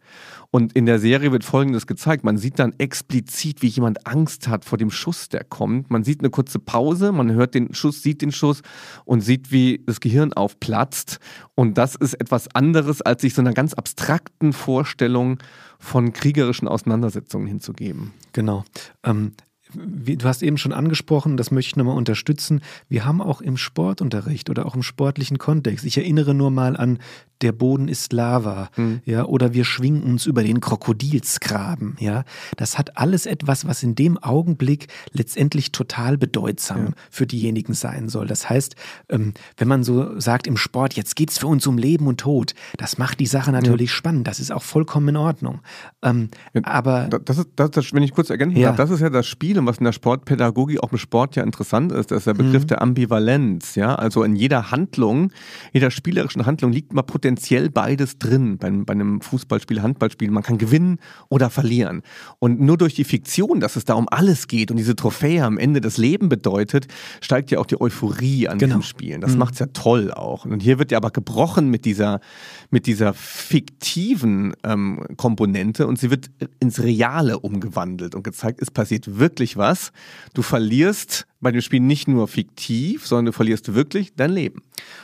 Und in der Serie wird Folgendes gezeigt. Man sieht dann explizit, wie jemand Angst hat vor dem Schuss, der kommt. Man sieht eine kurze Pause, man hört den Schuss, sieht den Schuss und sieht, wie das Gehirn aufplatzt. Und das ist etwas anderes, als sich so einer ganz abstrakten Vorstellung von kriegerischen Auseinandersetzungen hinzugeben. Genau. Ähm, wie, du hast eben schon angesprochen, das möchte ich nochmal unterstützen. Wir haben auch im Sportunterricht oder auch im sportlichen Kontext, ich erinnere nur mal an der Boden ist Lava, ja, oder wir schwingen uns über den Krokodilsgraben, ja. Das hat alles etwas, was in dem Augenblick letztendlich total bedeutsam für diejenigen sein soll. Das heißt, ähm, wenn man so sagt im Sport, jetzt geht's für uns um Leben und Tod, das macht die Sache natürlich spannend. Das ist auch vollkommen in Ordnung. Ähm, aber Da- Das ist, das, das, wenn ich kurz ergänzen Ja. darf, das ist ja das Spiel und was in der Sportpädagogik auch im Sport ja interessant ist, das ist der Begriff der Ambivalenz. Ja, also in jeder Handlung, jeder spielerischen Handlung liegt mal potenziell beides drin. Bei, bei einem Fußballspiel, Handballspiel, man kann gewinnen oder verlieren. Und nur durch die Fiktion, dass es da um alles geht und diese Trophäe am Ende das Leben bedeutet, steigt ja auch die Euphorie an Genau. diesem Spielen. Das macht's ja toll auch. Und hier wird ja aber gebrochen mit dieser, mit dieser fiktiven ähm, Komponente und sie wird ins Reale umgewandelt und gezeigt, es passiert wirklich was. Du verlierst bei dem Spiel nicht nur fiktiv, sondern du verlierst wirklich dein Leben.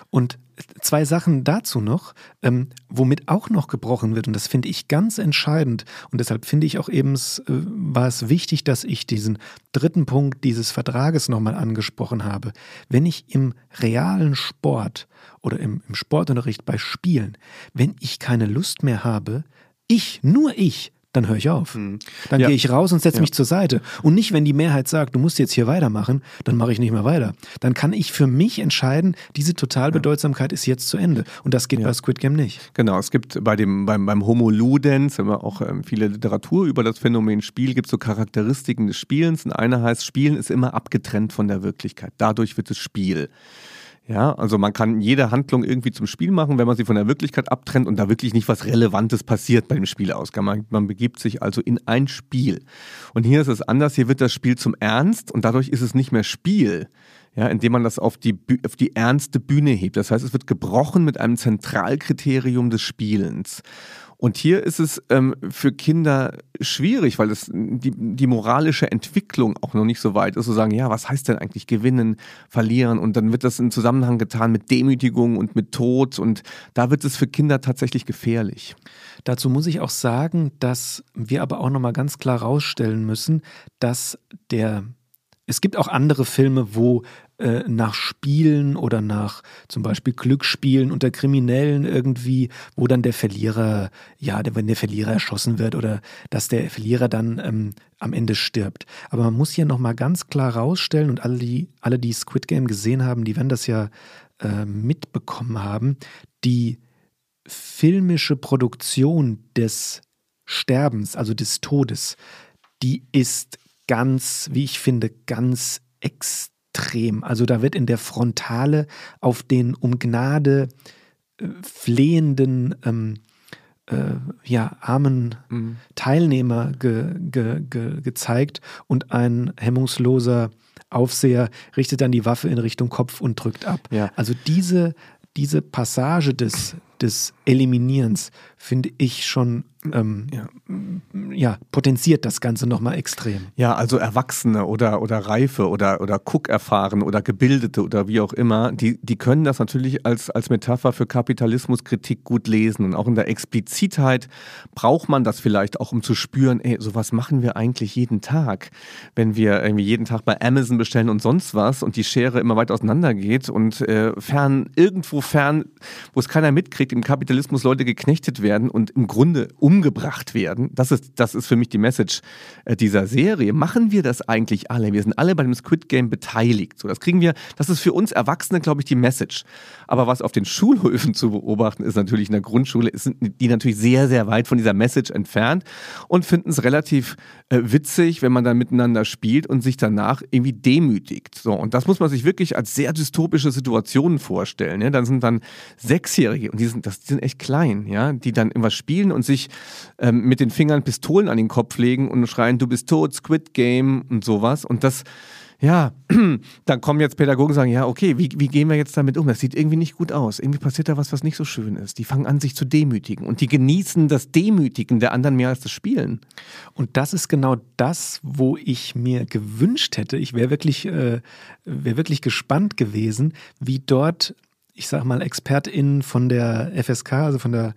Und zwei Sachen dazu noch, ähm, womit auch noch gebrochen wird, und das finde ich ganz entscheidend. Und deshalb finde ich auch eben, äh, war es wichtig, dass ich diesen dritten Punkt dieses Vertrages nochmal angesprochen habe. Wenn ich im realen Sport oder im, im Sportunterricht bei Spielen, wenn ich keine Lust mehr habe, ich, nur ich, dann höre ich auf. Dann Ja. gehe ich raus und setze Ja. mich zur Seite. Und nicht, wenn die Mehrheit sagt, du musst jetzt hier weitermachen, dann mache ich nicht mehr weiter. Dann kann ich für mich entscheiden, diese Totalbedeutsamkeit ist jetzt zu Ende. Und das geht bei Squid Game nicht. Genau, es gibt bei dem, beim, beim Homo Ludens, wir auch ähm, viele Literatur über das Phänomen Spiel, gibt es so Charakteristiken des Spielens. Und eine heißt, Spielen ist immer abgetrennt von der Wirklichkeit. Dadurch wird es Spiel. Ja, also man kann jede Handlung irgendwie zum Spiel machen, wenn man sie von der Wirklichkeit abtrennt und da wirklich nicht was Relevantes passiert bei dem Spielausgang. Man, man begibt sich also in ein Spiel. Und hier ist es anders, hier wird das Spiel zum Ernst und dadurch ist es nicht mehr Spiel, ja, indem man das auf die, auf die ernste Bühne hebt. Das heißt, es wird gebrochen mit einem Zentralkriterium des Spielens. Und hier ist es ähm, für Kinder schwierig, weil es die, die moralische Entwicklung auch noch nicht so weit ist, zu sagen, ja, was heißt denn eigentlich gewinnen, verlieren? Und dann wird das in Zusammenhang getan mit Demütigung und mit Tod. Und da wird es für Kinder tatsächlich gefährlich. Dazu muss ich auch sagen, dass wir aber auch nochmal ganz klar rausstellen müssen, dass der es gibt auch andere Filme, wo äh, nach Spielen oder nach zum Beispiel Glücksspielen unter Kriminellen irgendwie, wo dann der Verlierer, ja, wenn der Verlierer erschossen wird oder dass der Verlierer dann ähm, am Ende stirbt. Aber man muss hier nochmal ganz klar rausstellen und alle, die, alle, die Squid Game gesehen haben, die werden das ja äh, mitbekommen haben, die filmische Produktion des Sterbens, also des Todes, die ist ganz, wie ich finde, ganz extrem extrem. Also da wird in der Frontale auf den um Gnade äh, flehenden ähm, äh, ja, armen mhm. Teilnehmer ge, ge, ge, gezeigt und ein hemmungsloser Aufseher richtet dann die Waffe in Richtung Kopf und drückt ab. Ja. Also diese, diese Passage des, des Eliminierens finde ich schon ähm, ja. ja. potenziert das Ganze nochmal extrem. Ja, also Erwachsene oder, oder Reife oder, oder Cook-Erfahrene oder Gebildete oder wie auch immer, die, die können das natürlich als, als Metapher für Kapitalismuskritik gut lesen. Und auch in der Explizitheit braucht man das vielleicht auch, um zu spüren, ey, sowas machen wir eigentlich jeden Tag. Wenn wir irgendwie jeden Tag bei Amazon bestellen und sonst was und die Schere immer weit auseinander geht und äh, fern, irgendwo fern, wo es keiner mitkriegt, im Kapitalismus Leute geknechtet werden und im Grunde umgebracht werden. Das ist, das ist für mich die Message äh, dieser Serie. Machen wir das eigentlich alle? Wir sind alle bei dem Squid Game beteiligt. So, das kriegen wir, das ist für uns Erwachsene, glaube ich, die Message. Aber was auf den Schulhöfen zu beobachten ist natürlich in der Grundschule, sind die natürlich sehr, sehr weit von dieser Message entfernt und finden es relativ äh, witzig, wenn man dann miteinander spielt und sich danach irgendwie demütigt. So, und das muss man sich wirklich als sehr dystopische Situationen vorstellen. Ja? Dann sind dann Sechsjährige und die sind, das, die sind echt klein, ja, die dann immer spielen und sich ähm, mit den Fingern Pistolen an den Kopf legen und schreien, du bist tot, Squid Game und sowas. Und das, ja, dann kommen jetzt Pädagogen und sagen, ja, okay, wie, wie gehen wir jetzt damit um? Das sieht irgendwie nicht gut aus. Irgendwie passiert da was, was nicht so schön ist. Die fangen an, sich zu demütigen und die genießen das Demütigen der anderen mehr als das Spielen. Und das ist genau das, wo ich mir gewünscht hätte. Ich wäre wirklich, äh, wär wirklich gespannt gewesen, wie dort ich sag mal, ExpertInnen von der FSK, also von der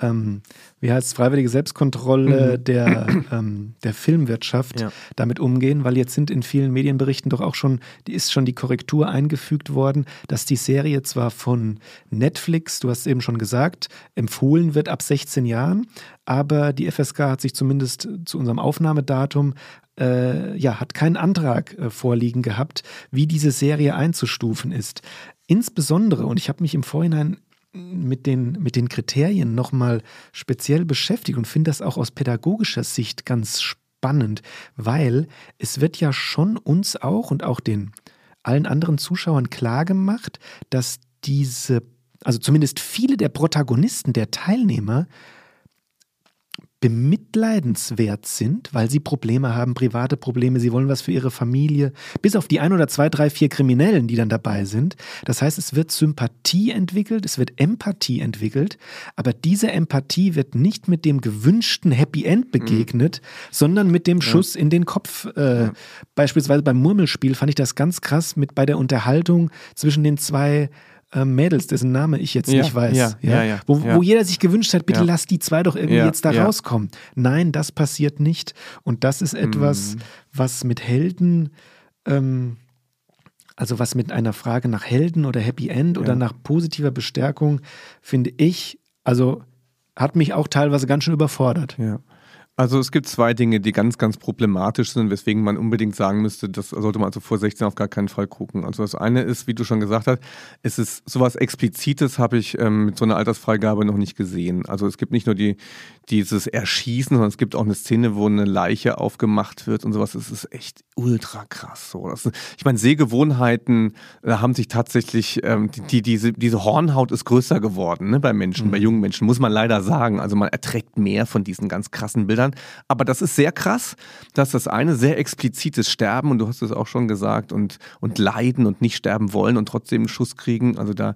ähm, wie heißt es, freiwillige Selbstkontrolle mhm. der, ähm, der Filmwirtschaft ja. damit umgehen, weil jetzt sind in vielen Medienberichten doch auch schon, die ist schon die Korrektur eingefügt worden, dass die Serie zwar von Netflix, du hast es eben schon gesagt, empfohlen wird ab 16 Jahren, aber die FSK hat sich zumindest zu unserem Aufnahmedatum äh, ja, hat keinen Antrag äh, vorliegen gehabt, wie diese Serie einzustufen ist. Insbesondere, und ich habe mich im Vorhinein mit den, mit den Kriterien nochmal speziell beschäftigt und finde das auch aus pädagogischer Sicht ganz spannend, weil es wird ja schon uns auch und auch den allen anderen Zuschauern klargemacht, dass diese, also zumindest viele der Protagonisten, der Teilnehmer, bemitleidenswert sind, weil sie Probleme haben, private Probleme, sie wollen was für ihre Familie, bis auf die ein oder zwei, drei, vier Kriminellen, die dann dabei sind. Das heißt, es wird Sympathie entwickelt, es wird Empathie entwickelt, aber diese Empathie wird nicht mit dem gewünschten Happy End begegnet, mhm. sondern mit dem Schuss ja. in den Kopf. Äh, ja. Beispielsweise beim Murmelspiel fand ich das ganz krass mit bei der Unterhaltung zwischen den zwei äh, Mädels, dessen Name ich jetzt ja, nicht weiß. Ja, ja, ja wo, wo, jeder sich gewünscht hat, bitte lass die zwei doch irgendwie jetzt da rauskommen. Nein, das passiert nicht. Und das ist etwas, mm. was mit Helden, ähm, also was mit einer Frage nach Helden oder Happy End oder nach positiver Bestärkung, finde ich, also hat mich auch teilweise ganz schön überfordert. Ja. Also es gibt zwei Dinge, die ganz, ganz problematisch sind, weswegen man unbedingt sagen müsste, das sollte man also vor 16 auf gar keinen Fall gucken. Also das eine ist, wie du schon gesagt hast, es ist sowas Explizites habe ich ähm, mit so einer Altersfreigabe noch nicht gesehen. Also es gibt nicht nur die, dieses Erschießen, sondern es gibt auch eine Szene, wo eine Leiche aufgemacht wird und sowas. Es ist echt ultra krass. So. Das, ich meine, Sehgewohnheiten äh, haben sich tatsächlich, ähm, die, die, diese, diese Hornhaut ist größer geworden ne, bei Menschen, mhm. bei jungen Menschen, muss man leider sagen. Also man erträgt mehr von diesen ganz krassen Bildern. Aber das ist sehr krass, dass das eine sehr explizites Sterben, und du hast es auch schon gesagt, und, und leiden und nicht sterben wollen und trotzdem einen Schuss kriegen. Also da,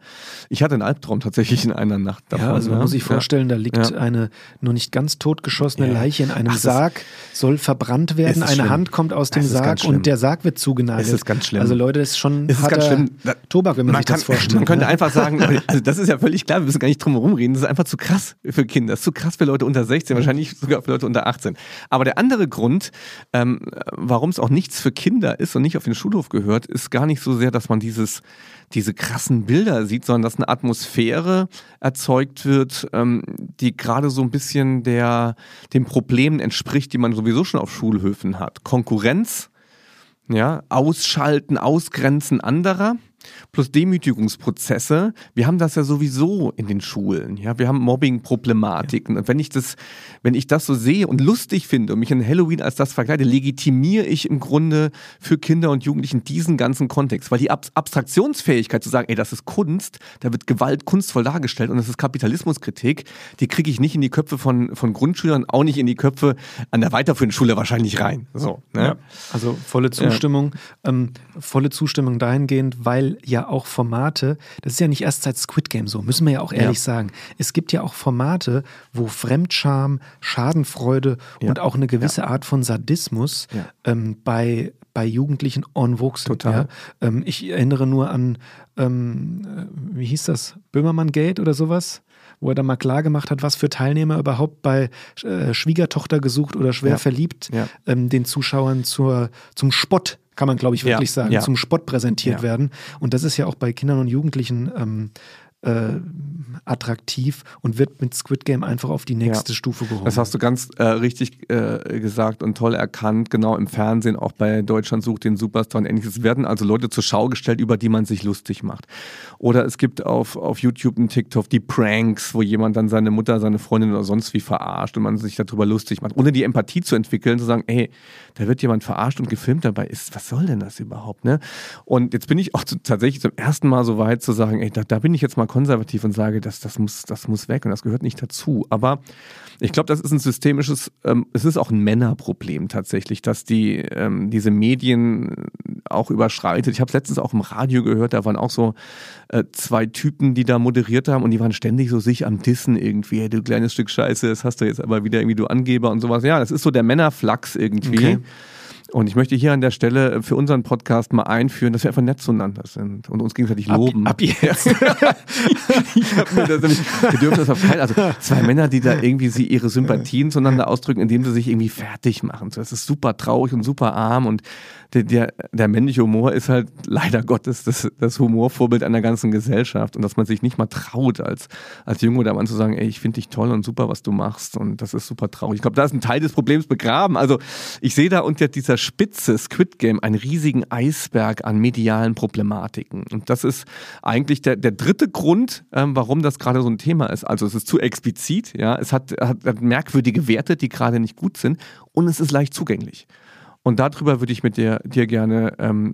ich hatte einen Albtraum tatsächlich in einer Nacht davon. Ja, also man muss sich vorstellen, da liegt ja. eine nur nicht ganz totgeschossene ja. Leiche in einem Ach, Sarg, soll verbrannt werden, eine schlimm. Hand kommt aus dem Sarg und der Sarg wird zugenagelt. Es ist ganz schlimm. Also Leute, das ist schon es ist ganz schlimm. Tobak, wenn man, man sich kann, das vorstellt. Man könnte ne? einfach sagen, also das ist ja völlig klar, wir müssen gar nicht drum herum reden, das ist einfach zu krass für Kinder, das ist zu krass für Leute unter 16, wahrscheinlich sogar für Leute unter 18. Aber der andere Grund, ähm, warum es auch nichts für Kinder ist und nicht auf den Schulhof gehört, ist gar nicht so sehr, dass man dieses, diese krassen Bilder sieht, sondern dass eine Atmosphäre erzeugt wird, ähm, die gerade so ein bisschen der, den Problemen entspricht, die man sowieso schon auf Schulhöfen hat. Konkurrenz, ja, Ausschalten, Ausgrenzen anderer plus Demütigungsprozesse. Wir haben das ja sowieso in den Schulen. Ja, wir haben Mobbing-Problematiken. Ja. Und wenn ich das, wenn ich das so sehe und lustig finde und mich in Halloween als das verkleide, legitimiere ich im Grunde für Kinder und Jugendlichen diesen ganzen Kontext. Weil die Ab Abstraktionsfähigkeit zu sagen, ey, das ist Kunst, da wird Gewalt kunstvoll dargestellt und das ist Kapitalismuskritik, die kriege ich nicht in die Köpfe von, von Grundschülern, auch nicht in die Köpfe an der weiterführenden Schule wahrscheinlich rein. So, ne? ja, also volle Zustimmung, ja. ähm, volle Zustimmung dahingehend, weil ja auch Formate, das ist ja nicht erst seit Squid Game so, müssen wir ja auch ehrlich ja. sagen. Es gibt ja auch Formate, wo Fremdscham, Schadenfreude und auch eine gewisse Art von Sadismus ähm, bei bei Jugendlichen en vogue sind. Total. Ja? Ähm, ich erinnere nur an, ähm, äh, wie hieß das, Böhmermann Gate oder sowas? wo er dann mal klar gemacht hat, was für Teilnehmer überhaupt bei äh, Schwiegertochter gesucht oder schwer ja. verliebt ja. Ähm, den Zuschauern zur, zum Spott kann man, glaube ich, wirklich ja, sagen, ja. zum Spott präsentiert ja. werden. Und das ist ja auch bei Kindern und Jugendlichen ähm, äh, attraktiv und wird mit Squid Game einfach auf die nächste ja. Stufe gehoben. Das hast du ganz äh, richtig äh, gesagt und toll erkannt, genau im Fernsehen, auch bei Deutschland sucht den Superstar und ähnliches. Es werden also Leute zur Schau gestellt, über die man sich lustig macht. Oder es gibt auf, auf YouTube und TikTok die Pranks, wo jemand dann seine Mutter, seine Freundin oder sonst wie verarscht und man sich darüber lustig macht, ohne die Empathie zu entwickeln, zu sagen, ey, da wird jemand verarscht und gefilmt dabei ist, was soll denn das überhaupt, ne? Und jetzt bin ich auch zu, tatsächlich zum ersten Mal so weit zu sagen, ey, da, da bin ich jetzt mal konservativ und sage, das, das, muss, das muss weg und das gehört nicht dazu. Aber ich glaube, das ist ein systemisches, ähm, es ist auch ein Männerproblem tatsächlich, dass die ähm, diese Medien auch überschreitet. Ich habe letztens auch im Radio gehört, da waren auch so äh, zwei Typen, die da moderiert haben und die waren ständig so sich am Dissen irgendwie, hey, du kleines Stück Scheiße, das hast du jetzt aber wieder irgendwie, du Angeber und sowas. Ja, das ist so der Männerflachs irgendwie. Okay. Und ich möchte hier an der Stelle für unseren Podcast mal einführen, dass wir einfach nett zueinander sind und uns gegenseitig loben. Ab, ab jetzt. ich hab mir das nämlich, wir dürfen das auf keinen, also zwei Männer, die da irgendwie sie ihre Sympathien zueinander ausdrücken, indem sie sich irgendwie fertig machen. Das ist super traurig und super arm und der, der, der männliche Humor ist halt leider Gottes das, das Humorvorbild einer ganzen Gesellschaft und dass man sich nicht mal traut, als, als Junge oder Mann zu sagen, ey, ich finde dich toll und super, was du machst und das ist super traurig. Ich glaube, da ist ein Teil des Problems begraben. Also ich sehe da unter dieser Spitze Squid Game einen riesigen Eisberg an medialen Problematiken und das ist eigentlich der, der dritte Grund, ähm, warum das gerade so ein Thema ist. Also es ist zu explizit, ja, es hat, hat, hat merkwürdige Werte, die gerade nicht gut sind und es ist leicht zugänglich. Und darüber würde ich mit dir, dir gerne ähm,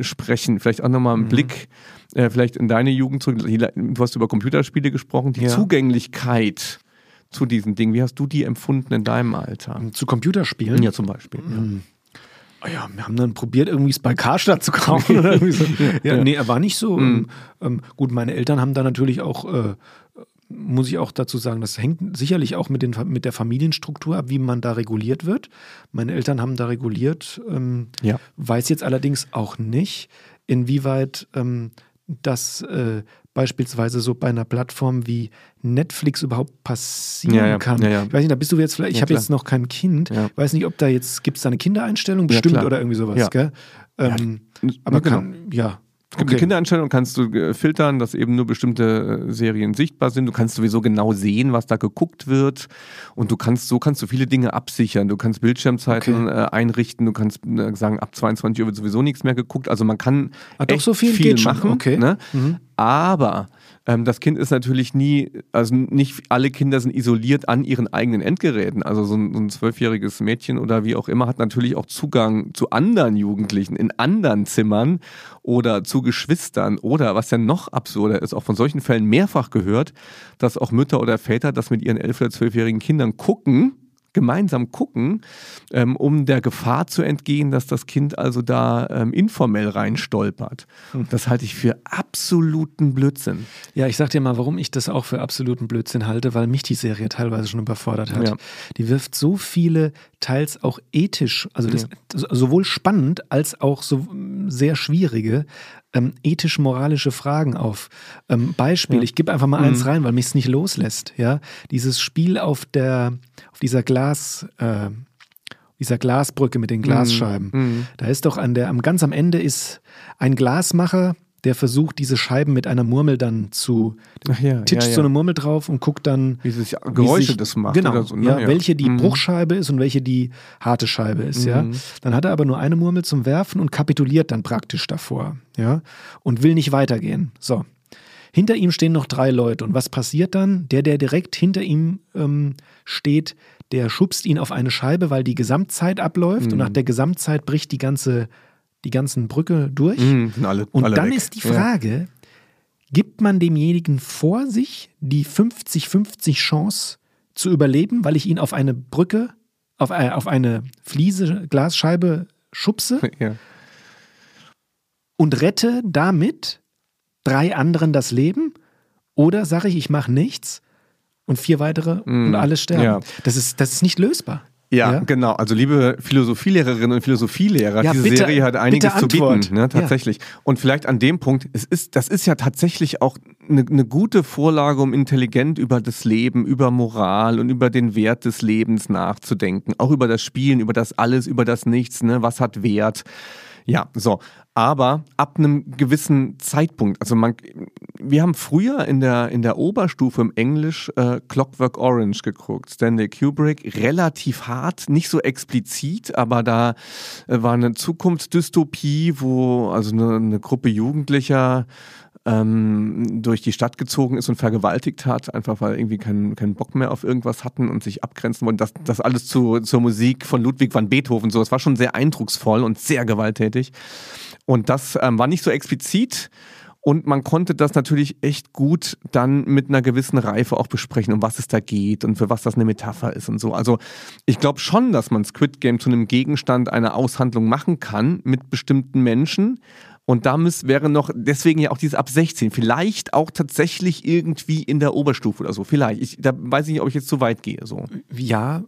sprechen. Vielleicht auch nochmal einen mhm. Blick, äh, vielleicht in deine Jugend zurück. Du hast über Computerspiele gesprochen, die ja. Zugänglichkeit zu diesen Dingen. Wie hast du die empfunden in deinem Alter? Zu Computerspielen? Ja, zum Beispiel. Mhm. Ja. Oh ja, wir haben dann probiert, irgendwie es bei Karstadt zu kaufen oder irgendwie so. Ja, ja. nee, er war nicht so. Mhm. Ähm, gut, meine Eltern haben da natürlich auch äh, muss ich auch dazu sagen, das hängt sicherlich auch mit, den, mit der Familienstruktur ab, wie man da reguliert wird. Meine Eltern haben da reguliert, ähm, ja. weiß jetzt allerdings auch nicht, inwieweit ähm, das äh, beispielsweise so bei einer Plattform wie Netflix überhaupt passieren ja, ja. kann. Ja, ich weiß nicht, da bist du jetzt vielleicht, ich habe jetzt noch kein Kind, ich weiß nicht, ob da jetzt, gibt es da eine Kindereinstellung? Bestimmt oder irgendwie sowas, gell? Ähm, aber genau. kann, ja, es gibt okay. eine Kindereinstellung, kannst du äh, filtern, dass eben nur bestimmte äh, Serien sichtbar sind. Du kannst sowieso genau sehen, was da geguckt wird. Und du kannst, so kannst du viele Dinge absichern. Du kannst Bildschirmzeiten okay. Äh, einrichten. Du kannst sagen, ab 22 Uhr wird sowieso nichts mehr geguckt. Also man kann Ach, doch so viel, viel machen. Okay. Ne? Mhm. Aber ähm, das Kind ist natürlich nie, also nicht alle Kinder sind isoliert an ihren eigenen Endgeräten. Also so ein zwölfjähriges Mädchen oder wie auch immer hat natürlich auch Zugang zu anderen Jugendlichen in anderen Zimmern oder zu Geschwistern oder was ja noch absurder ist, auch von solchen Fällen mehrfach gehört, dass auch Mütter oder Väter das mit ihren elf- oder zwölfjährigen Kindern gucken gemeinsam gucken, ähm, um der Gefahr zu entgehen, dass das Kind also da ähm, informell reinstolpert. Hm. Das halte ich für absoluten Blödsinn. Ja, ich sag dir mal, warum ich das auch für absoluten Blödsinn halte, weil mich die Serie teilweise schon überfordert hat. Ja. Die wirft so viele, teils auch ethisch, also das, ja. sowohl spannend als auch so sehr schwierige ähm, ethisch-moralische Fragen auf. Ähm, Beispiel, ja. ich gebe einfach mal mhm. eins rein, weil mich es nicht loslässt. Ja, dieses Spiel auf der, auf dieser Glas, äh, dieser Glasbrücke mit den mhm. Glasscheiben. Mhm. Da ist doch an der, am ganz am Ende ist ein Glasmacher, der versucht, diese Scheiben mit einer Murmel dann zu. Ja, titscht ja, ja. so eine Murmel drauf und guckt dann. Wie sich Geräusche wie sich, das macht genau, oder so. Ne? ja, welche die Mhm. Bruchscheibe ist und welche die harte Scheibe ist, ja. Mhm. Dann hat er aber nur eine Murmel zum Werfen und kapituliert dann praktisch davor, ja. Und will nicht weitergehen. So. Hinter ihm stehen noch drei Leute. Und was passiert dann? Der, der direkt hinter ihm ähm, steht, der schubst ihn auf eine Scheibe, weil die Gesamtzeit abläuft. Und nach der Gesamtzeit bricht die ganze, die ganzen Brücke durch. Mhm, alle, Und alle dann weg. ist die Frage, gibt man demjenigen vor sich die 50-50 Chance zu überleben, weil ich ihn auf eine Brücke, auf, äh, auf eine Fliese, Glasscheibe schubse Ja. ja. und rette damit drei anderen das Lem? Oder sage ich, ich mache nichts und vier weitere und alle sterben? Ja. Das, ist, das ist nicht lösbar. Ja, genau. Also liebe Philosophielehrerinnen und Philosophielehrer, Ja, diese bitte- Serie hat einiges zu bieten, ne, tatsächlich. Und vielleicht an dem Punkt, es ist, das ist ja tatsächlich auch eine, eine gute Vorlage, um intelligent über das Leben, über Moral und über den Wert des Lebens nachzudenken. Auch über das Spielen, über das Alles, über das Nichts, ne, was hat Wert. Ja, so. Aber ab einem gewissen Zeitpunkt, also man, wir haben früher in der, in der Oberstufe im Englisch äh, Clockwork Orange geguckt, Stanley Kubrick, relativ hart, nicht so explizit, aber da äh, war eine Zukunftsdystopie, wo also eine, eine Gruppe Jugendlicher ähm, durch die Stadt gezogen ist und vergewaltigt hat, einfach weil irgendwie keinen keinen Bock mehr auf irgendwas hatten und sich abgrenzen wollten. Das, das alles zu, zur Musik von Ludwig van Beethoven, so. Das war schon sehr eindrucksvoll und sehr gewalttätig. Und das ähm, war nicht so explizit. Und man konnte das natürlich echt gut dann mit einer gewissen Reife auch besprechen, um was es da geht und für was das eine Metapher ist und so. Also ich glaube schon, dass man Squid Game zu einem Gegenstand einer Aushandlung machen kann mit bestimmten Menschen. Und da müß, wäre noch, deswegen ja auch dieses ab 16, vielleicht auch tatsächlich irgendwie in der Oberstufe oder so. Vielleicht. Ich, da weiß ich nicht, ob ich jetzt zu weit gehe. So. Ja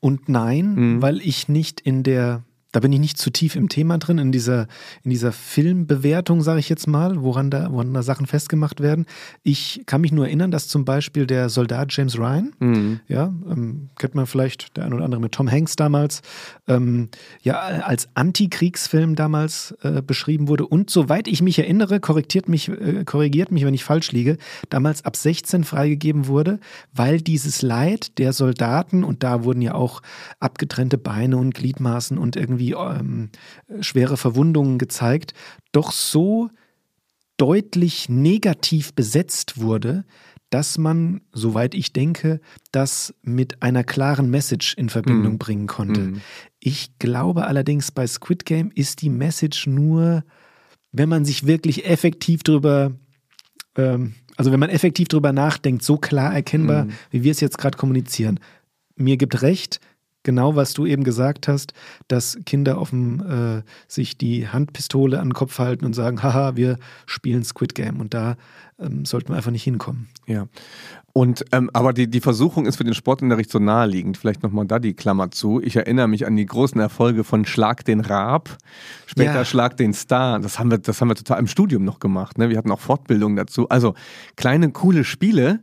und nein, Mhm. weil ich nicht in der, da bin ich nicht zu tief im Thema drin, in dieser, in dieser Filmbewertung, sage ich jetzt mal, woran da, woran da Sachen festgemacht werden. Ich kann mich nur erinnern, dass zum Beispiel der Soldat James Ryan, Mhm. ja, ähm, kennt man vielleicht der ein oder andere mit Tom Hanks damals, ähm, ja, als Antikriegsfilm damals äh, beschrieben wurde und soweit ich mich erinnere, korrigiert mich, äh, korrigiert mich, wenn ich falsch liege, damals ab 16 freigegeben wurde, weil dieses Leid der Soldaten und da wurden ja auch abgetrennte Beine und Gliedmaßen und irgendwie ähm, schwere Verwundungen gezeigt, doch so deutlich negativ besetzt wurde, dass man, soweit ich denke, das mit einer klaren Message in Verbindung Mhm. bringen konnte. Mhm. Ich glaube allerdings, bei Squid Game ist die Message nur, wenn man sich wirklich effektiv drüber, ähm, also wenn man effektiv drüber nachdenkt, so klar erkennbar, Mhm. wie wir es jetzt gerade kommunizieren. Mir gibt recht, genau was du eben gesagt hast, dass Kinder offen äh, sich die Handpistole an den Kopf halten und sagen, haha, wir spielen Squid Game. Und da ähm, sollten wir einfach nicht hinkommen. Ja. Und ähm, aber die, die Versuchung ist für den Sportunterricht so naheliegend. Vielleicht nochmal da die Klammer zu. Ich erinnere mich an die großen Erfolge von Schlag den Raab, später Ja. Schlag den Star. Das haben wir, das haben wir total im Studium noch gemacht. Ne? Wir hatten auch Fortbildungen dazu. Also kleine, coole Spiele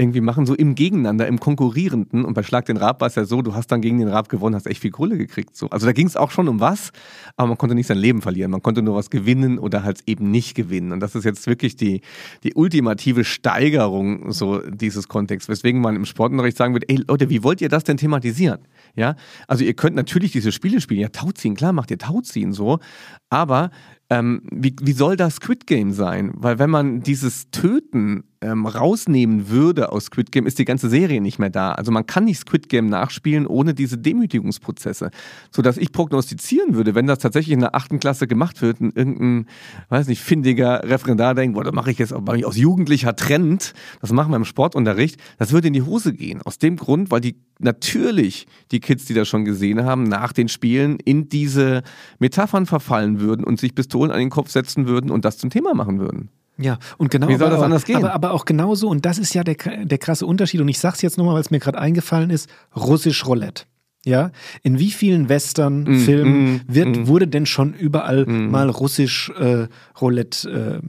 irgendwie machen, so im Gegeneinander, im Konkurrierenden. Und bei Schlag den Raab war es ja so, du hast dann gegen den Raab gewonnen, hast echt viel Kohle gekriegt. So. Also da ging es auch schon um was, aber man konnte nicht sein Leben verlieren. Man konnte nur was gewinnen oder halt eben nicht gewinnen. Und das ist jetzt wirklich die, die ultimative Steigerung so dieses Kontexts, weswegen man im Sportunterricht sagen würde, ey Leute, wie wollt ihr das denn thematisieren? Ja, also ihr könnt natürlich diese Spiele spielen, ja Tauziehen, klar macht ihr Tauziehen so, aber ähm, wie, wie soll das Squid Game sein? Weil wenn man dieses Töten ähm, rausnehmen würde aus Squid Game, ist die ganze Serie nicht mehr da. Also man kann nicht Squid Game nachspielen ohne diese Demütigungsprozesse. Sodass ich prognostizieren würde, wenn das tatsächlich in der achten Klasse gemacht wird, und irgendein, weiß nicht, findiger Referendar denkt, boah, das mache ich jetzt aber aus jugendlicher Trend, das machen wir im Sportunterricht, das würde in die Hose gehen. Aus dem Grund, weil die natürlich die Kids, die das schon gesehen haben, nach den Spielen in diese Metaphern verfallen würden und sich Pistolen an den Kopf setzen würden und das zum Thema machen würden. Ja, und genau. Wie soll aber das auch, anders gehen? Aber, aber auch genauso, und das ist ja der, der krasse Unterschied, und ich sag's jetzt nochmal, weil es mir gerade eingefallen ist, russisch Roulette. Ja, in wie vielen Western-Filmen mm, wird, mm. wurde denn schon überall mal russisch äh, Roulette äh,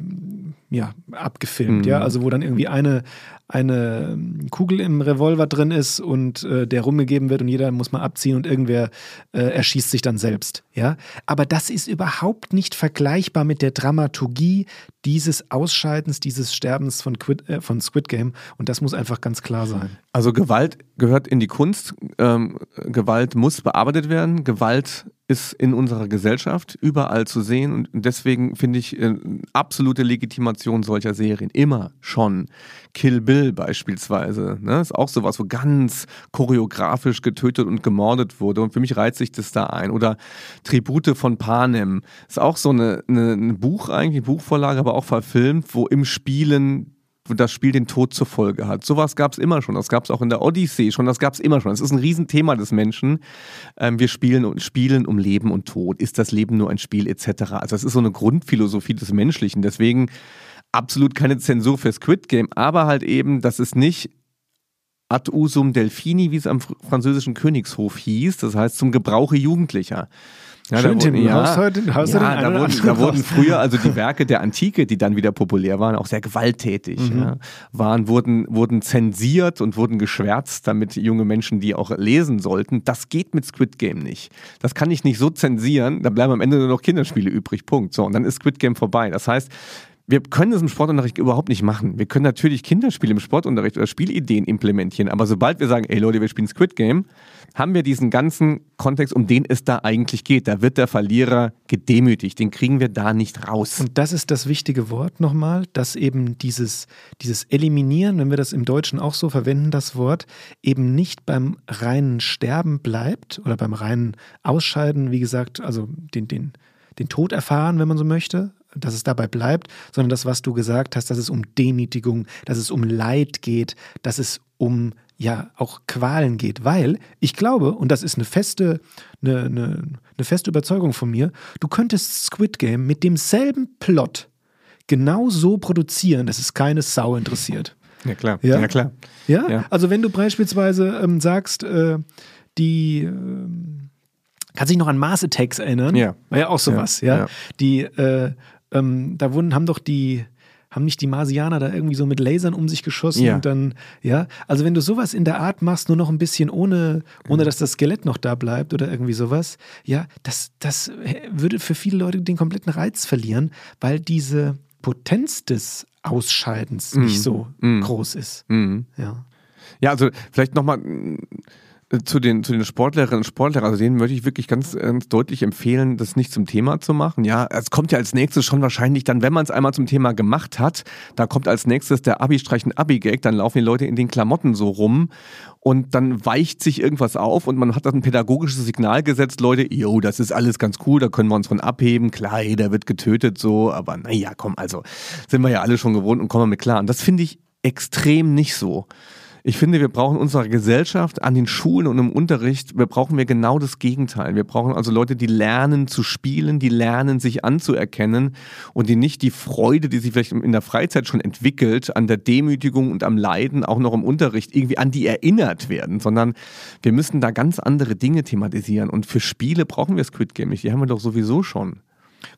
ja, abgefilmt, mhm. ja, also wo dann irgendwie eine, eine Kugel im Revolver drin ist und äh, der rumgegeben wird und jeder muss mal abziehen und irgendwer äh, erschießt sich dann selbst, ja. Aber das ist überhaupt nicht vergleichbar mit der Dramaturgie dieses Ausscheidens, dieses Sterbens von, Quid, äh, von Squid Game und das muss einfach ganz klar sein. Also Gewalt gehört in die Kunst, ähm, Gewalt muss bearbeitet werden, Gewalt ist in unserer Gesellschaft überall zu sehen und deswegen finde ich äh, absolute Legitimation solcher Serien immer schon. Kill Bill beispielsweise, ne? ist auch sowas, wo ganz choreografisch getötet und gemordet wurde und für mich reizt sich das da ein. Oder Tribute von Panem, ist auch so eine, eine, ein Buch eigentlich, Buchvorlage, aber auch verfilmt, wo im Spielen das Spiel den Tod zur Folge hat. Sowas gab es immer schon. Das gab es auch in der Odyssee schon. Das gab es immer schon. Das ist ein Riesenthema des Menschen. Ähm, wir spielen und spielen um Leben und Tod. Ist das Leben nur ein Spiel etc. Also das ist so eine Grundphilosophie des Menschlichen. Deswegen absolut keine Zensur für Squid Game, aber halt eben, dass es nicht ad usum Delfini, wie es am französischen Königshof hieß, das heißt zum Gebrauche Jugendlicher. Ja, Schön, Tim, ja, haust heute, haust ja, da, wurden, da wurden früher also die Werke der Antike, die dann wieder populär waren, auch sehr gewalttätig, mhm. ja, waren, wurden, wurden zensiert und wurden geschwärzt, damit junge Menschen die auch lesen sollten. Das geht mit Squid Game nicht. Das kann ich nicht so zensieren, da bleiben am Ende nur noch Kinderspiele übrig, Punkt. So, und dann ist Squid Game vorbei. Das heißt, wir können das im Sportunterricht überhaupt nicht machen. Wir können natürlich Kinderspiele im Sportunterricht oder Spielideen implementieren, aber sobald wir sagen, ey Leute, wir spielen Squid Game, haben wir diesen ganzen Kontext, um den es da eigentlich geht. Da wird der Verlierer gedemütigt. Den kriegen wir da nicht raus. Und das ist das wichtige Wort nochmal, dass eben dieses, dieses Eliminieren, wenn wir das im Deutschen auch so verwenden, das Wort, eben nicht beim reinen Sterben bleibt oder beim reinen Ausscheiden, wie gesagt, also den, den, den Tod erfahren, wenn man so möchte, dass es dabei bleibt, sondern das, was du gesagt hast, dass es um Demütigung, dass es um Leid geht, dass es um ja auch Qualen geht, weil ich glaube, und das ist eine feste, eine, eine, eine feste Überzeugung von mir, du könntest Squid Game mit demselben Plot genau so produzieren, dass es keine Sau interessiert. Ja, klar. Ja, ja klar. Ja? ja? also wenn du beispielsweise ähm, sagst, äh, die äh, Kannst dich noch an Mars Attacks erinnern? Ja. War ja auch sowas, ja. ja. Die, äh, ähm, da wurden, haben doch die, haben nicht die Marsianer da irgendwie so mit Lasern um sich geschossen ja. und dann, ja, also wenn du sowas in der Art machst, nur noch ein bisschen ohne, ohne dass das Skelett noch da bleibt oder irgendwie sowas, ja, das, das würde für viele Leute den kompletten Reiz verlieren, weil diese Potenz des Ausscheidens mm. nicht so mm. groß ist. Mm. Ja. Ja, also vielleicht nochmal zu den, zu den Sportlerinnen und Sportlern, also denen möchte ich wirklich ganz, ganz deutlich empfehlen, das nicht zum Thema zu machen. Ja, es kommt ja als nächstes schon wahrscheinlich dann, wenn man es einmal zum Thema gemacht hat, da kommt als nächstes der Abi-Streich ein Abi-Gag, dann laufen die Leute in den Klamotten so rum und dann weicht sich irgendwas auf und man hat dann ein pädagogisches Signal gesetzt, Leute, jo, das ist alles ganz cool, da können wir uns von abheben, klar, jeder wird getötet so, aber naja, komm, also sind wir ja alle schon gewohnt und kommen wir mit klar. Und das finde ich extrem nicht so. Ich finde, wir brauchen unserer Gesellschaft an den Schulen und im Unterricht, wir brauchen wir genau das Gegenteil. Wir brauchen also Leute, die lernen zu spielen, die lernen sich anzuerkennen und die nicht die Freude, die sich vielleicht in der Freizeit schon entwickelt, an der Demütigung und am Leiden auch noch im Unterricht irgendwie an die erinnert werden, sondern wir müssen da ganz andere Dinge thematisieren. Und für Spiele brauchen wir Squid Game nicht. Die haben wir doch sowieso schon.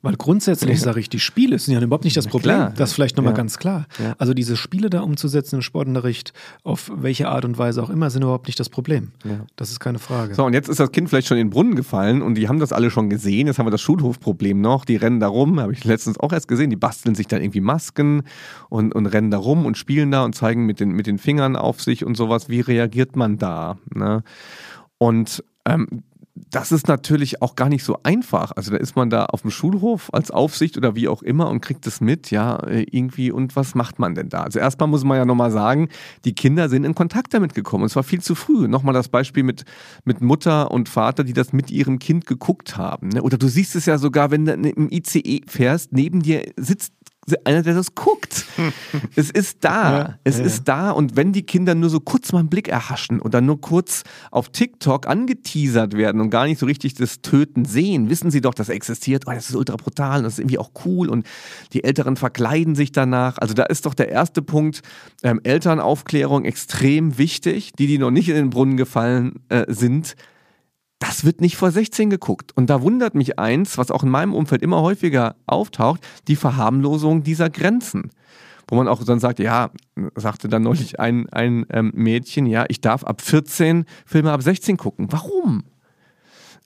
Weil grundsätzlich sage ich, die Spiele sind ja überhaupt nicht das Problem. Klar. Das vielleicht nochmal ja. ganz klar. Ja. Also diese Spiele da umzusetzen im Sportunterricht, auf welche Art und Weise auch immer, sind überhaupt nicht das Problem. Ja. Das ist keine Frage. So, und jetzt ist das Kind vielleicht schon in den Brunnen gefallen und die haben das alle schon gesehen. Jetzt haben wir das Schulhofproblem noch. Die rennen da rum, habe ich letztens auch erst gesehen. Die basteln sich dann irgendwie Masken und, und rennen da rum und spielen da und zeigen mit den, mit den Fingern auf sich und sowas. Wie reagiert man da? Ne? Und ähm, das ist natürlich auch gar nicht so einfach. Also da ist man da auf dem Schulhof als Aufsicht oder wie auch immer und kriegt es mit, ja, äh, irgendwie. Und was macht man denn da? Also erstmal muss man ja nochmal sagen, die Kinder sind in Kontakt damit gekommen und zwar viel zu früh. Nochmal das Beispiel mit, mit Mutter und Vater, die das mit ihrem Kind geguckt haben. Ne? Oder du siehst es ja sogar, wenn du im ICE fährst, neben dir sitzt einer, der das guckt. es ist da. Ja, es ja. ist da. Und wenn die Kinder nur so kurz mal einen Blick erhaschen oder nur kurz auf TikTok angeteasert werden und gar nicht so richtig das Töten sehen, wissen sie doch, das existiert. Oh, das ist ultra brutal und das ist irgendwie auch cool. Und die Älteren verkleiden sich danach. Also da ist doch der erste Punkt ähm, Elternaufklärung extrem wichtig. Die, die noch nicht in den Brunnen gefallen äh, sind, das wird nicht vor 16 geguckt. Und da wundert mich eins, was auch in meinem Umfeld immer häufiger auftaucht, die Verharmlosung dieser Grenzen wo man auch dann sagt, ja, sagte dann neulich ein, ein ähm, Mädchen, ja, ich darf ab 14 Filme ab 16 gucken. Warum?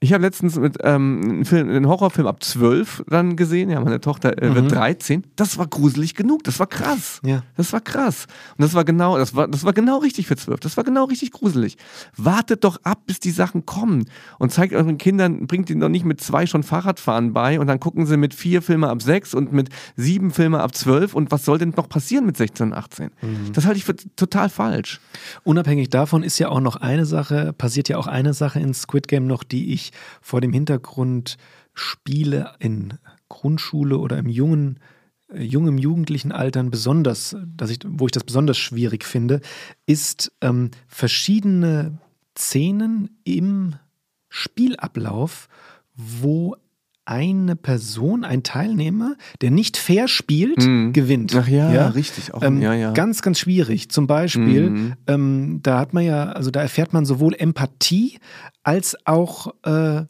Ich habe letztens mit ähm, einen, Film, einen, Horrorfilm ab 12 dann gesehen. Ja, meine Tochter äh, wird mhm. 13. Das war gruselig genug. Das war krass. Ja. Das war krass. Und das war genau, das war, das war genau richtig für 12. Das war genau richtig gruselig. Wartet doch ab, bis die Sachen kommen und zeigt euren Kindern, bringt ihnen doch nicht mit zwei schon Fahrradfahren bei und dann gucken sie mit vier Filme ab 6 und mit sieben Filme ab 12 und was soll denn noch passieren mit 16 und 18? Mhm. Das halte ich für total falsch. Unabhängig davon ist ja auch noch eine Sache, passiert ja auch eine Sache in Squid Game noch, die ich vor dem Hintergrund Spiele in Grundschule oder im jungen äh, jungen jugendlichen Altern besonders, dass ich, wo ich das besonders schwierig finde, ist ähm, verschiedene Szenen im Spielablauf, wo eine Person, ein Teilnehmer, der nicht fair spielt, mhm. gewinnt. Ach ja, ja? richtig. Auch, ähm, ja, ja. Ganz, ganz schwierig. Zum Beispiel, mhm. ähm, da hat man ja, also da erfährt man sowohl Empathie als auch äh,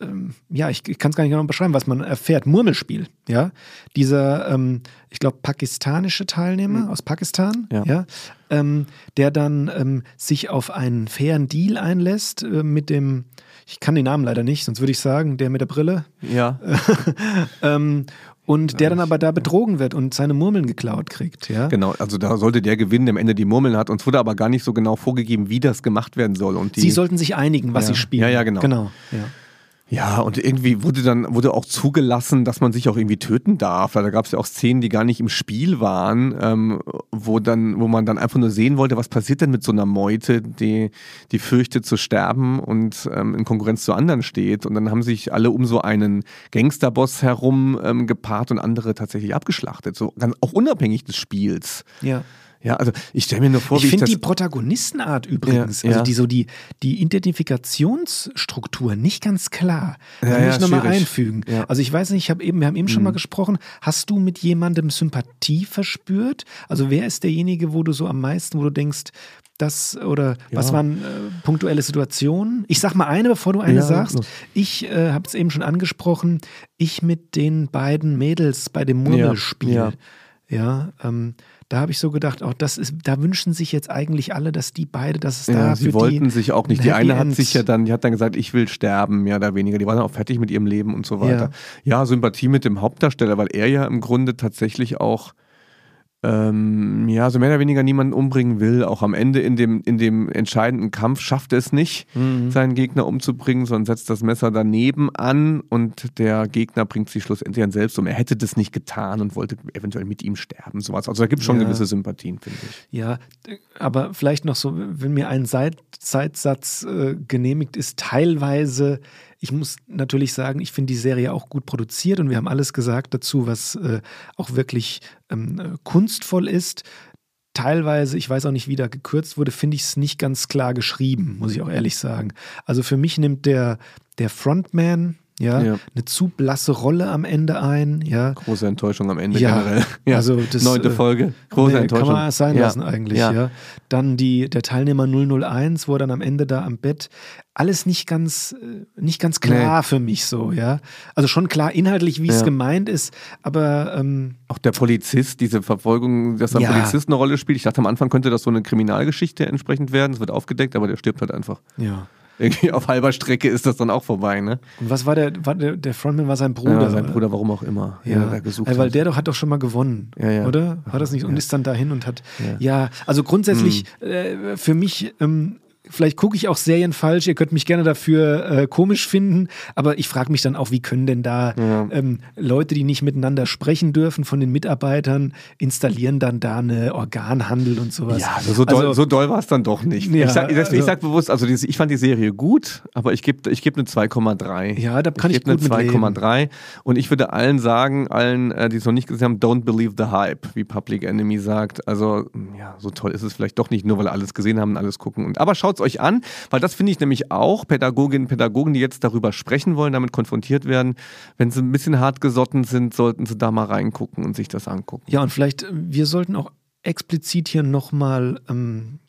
ähm, ja, ich, ich kann es gar nicht genau beschreiben, was man erfährt. Murmelspiel, ja. Dieser, ähm, ich glaube, pakistanische Teilnehmer mhm. aus Pakistan, ja, ja ähm, der dann ähm, sich auf einen fairen Deal einlässt äh, mit dem, ich kann den Namen leider nicht, sonst würde ich sagen, der mit der Brille. Ja. ähm, und der dann aber da betrogen wird und seine Murmeln geklaut kriegt, ja? Genau, also da sollte der gewinnen, der am Ende die Murmeln hat. Uns wurde aber gar nicht so genau vorgegeben, wie das gemacht werden soll. Und die, sie sollten sich einigen, was ja. sie spielen. Ja, ja, genau. Genau, ja. Ja, und irgendwie wurde dann wurde auch zugelassen, dass man sich auch irgendwie töten darf. Da gab es ja auch Szenen, die gar nicht im Spiel waren, ähm, wo dann, wo man dann einfach nur sehen wollte, was passiert denn mit so einer Meute, die, die fürchtet zu sterben und ähm, in Konkurrenz zu anderen steht. Und dann haben sich alle um so einen Gangsterboss herum ähm, gepaart und andere tatsächlich abgeschlachtet. So ganz auch unabhängig des Spiels. Ja. Ja, also ich stelle mir nur vor, ich wie ich finde die Protagonistenart übrigens, ja, also die so die, die Identifikationsstruktur nicht ganz klar. Das ja, ich nochmal einfügen. Also ich weiß nicht, ich habe eben, wir haben eben mhm. schon mal gesprochen, hast du mit jemandem Sympathie verspürt? Also wer ist derjenige, wo du so am meisten, wo du denkst, das oder was waren äh, punktuelle Situationen? Ich sag mal eine, bevor du eine sagst. Ich äh, habe es eben schon angesprochen. Ich mit den beiden Mädels bei dem Murmelspiel. Ja, ja ähm, da habe ich so gedacht, auch das ist, da wünschen sich jetzt eigentlich alle, dass die beide, dass es ja, da sie wollten sich auch nicht. Die eine hat sich ja dann, die hat dann gesagt, ich will sterben, mehr oder weniger. Die war dann auch fertig mit ihrem Leben und so weiter. Ja, ja Sympathie mit dem Hauptdarsteller, weil er ja im Grunde tatsächlich auch ähm, ja, so mehr oder weniger niemanden umbringen will. Auch am Ende in dem, in dem entscheidenden Kampf schafft er es nicht, mhm. seinen Gegner umzubringen, sondern setzt das Messer daneben an und der Gegner bringt sich schlussendlich an selbst um. Er hätte das nicht getan und wollte eventuell mit ihm sterben. Sowas. Also da gibt es schon ja. gewisse Sympathien, finde ich. Ja, aber vielleicht noch so, wenn mir ein Zeitsatz äh, genehmigt ist, teilweise ich muss natürlich sagen, ich finde die Serie auch gut produziert und wir haben alles gesagt dazu, was äh, auch wirklich ähm, äh, kunstvoll ist. Teilweise, ich weiß auch nicht, wie da gekürzt wurde, finde ich es nicht ganz klar geschrieben, muss ich auch ehrlich sagen. Also für mich nimmt der, der Frontman, ja, ja, eine zu blasse Rolle am Ende ein, ja. Große Enttäuschung am Ende ja, generell. Ja, also das, Neunte äh, Folge, große nee, Enttäuschung. Kann man es sein lassen eigentlich, ja. ja. Dann die, der Teilnehmer 001, wo er dann am Ende da am Bett, alles nicht ganz, äh, nicht ganz klar nee. für mich so, ja. Also schon klar inhaltlich, wie es gemeint ist, aber ähm, auch der Polizist, diese Verfolgung, dass ein Polizist eine Rolle spielt. Ich dachte am Anfang könnte das so eine Kriminalgeschichte entsprechend werden, es wird aufgedeckt, aber der stirbt halt einfach. Ja irgendwie auf halber Strecke ist das dann auch vorbei, ne? Und was war der, war der, der Frontman war sein Bruder? Ja, sein Bruder, warum auch immer. Ja, ja gesucht weil hat. der doch hat doch schon mal gewonnen, ja, ja. oder? War das nicht? Und ist dann dahin und hat, ja, also grundsätzlich hm. äh, für mich ähm, Vielleicht gucke ich auch Serien falsch, ihr könnt mich gerne dafür äh, komisch finden, aber ich frage mich dann auch, wie können denn da ja. ähm, Leute, die nicht miteinander sprechen dürfen von den Mitarbeitern, installieren dann da eine Organhandel und sowas. Ja, also so doll, also, so doll war es dann doch nicht. Ja, ich sage also, sag bewusst, also die, ich fand die Serie gut, aber ich gebe ich geb eine 2,3. Ja, da kann ich, ich eine 2,3 und ich würde allen sagen, allen, äh, die es noch nicht gesehen haben, don't believe the hype, wie Public Enemy sagt. Also ja, so toll ist es vielleicht doch nicht, nur weil alles gesehen haben und alles gucken. Und, aber schaut schaut es euch an, weil das finde ich nämlich auch Pädagoginnen und Pädagogen, die jetzt darüber sprechen wollen, damit konfrontiert werden, wenn sie ein bisschen hart gesotten sind, sollten sie da mal reingucken und sich das angucken. Ja, und vielleicht, wir sollten auch explizit hier nochmal ähm,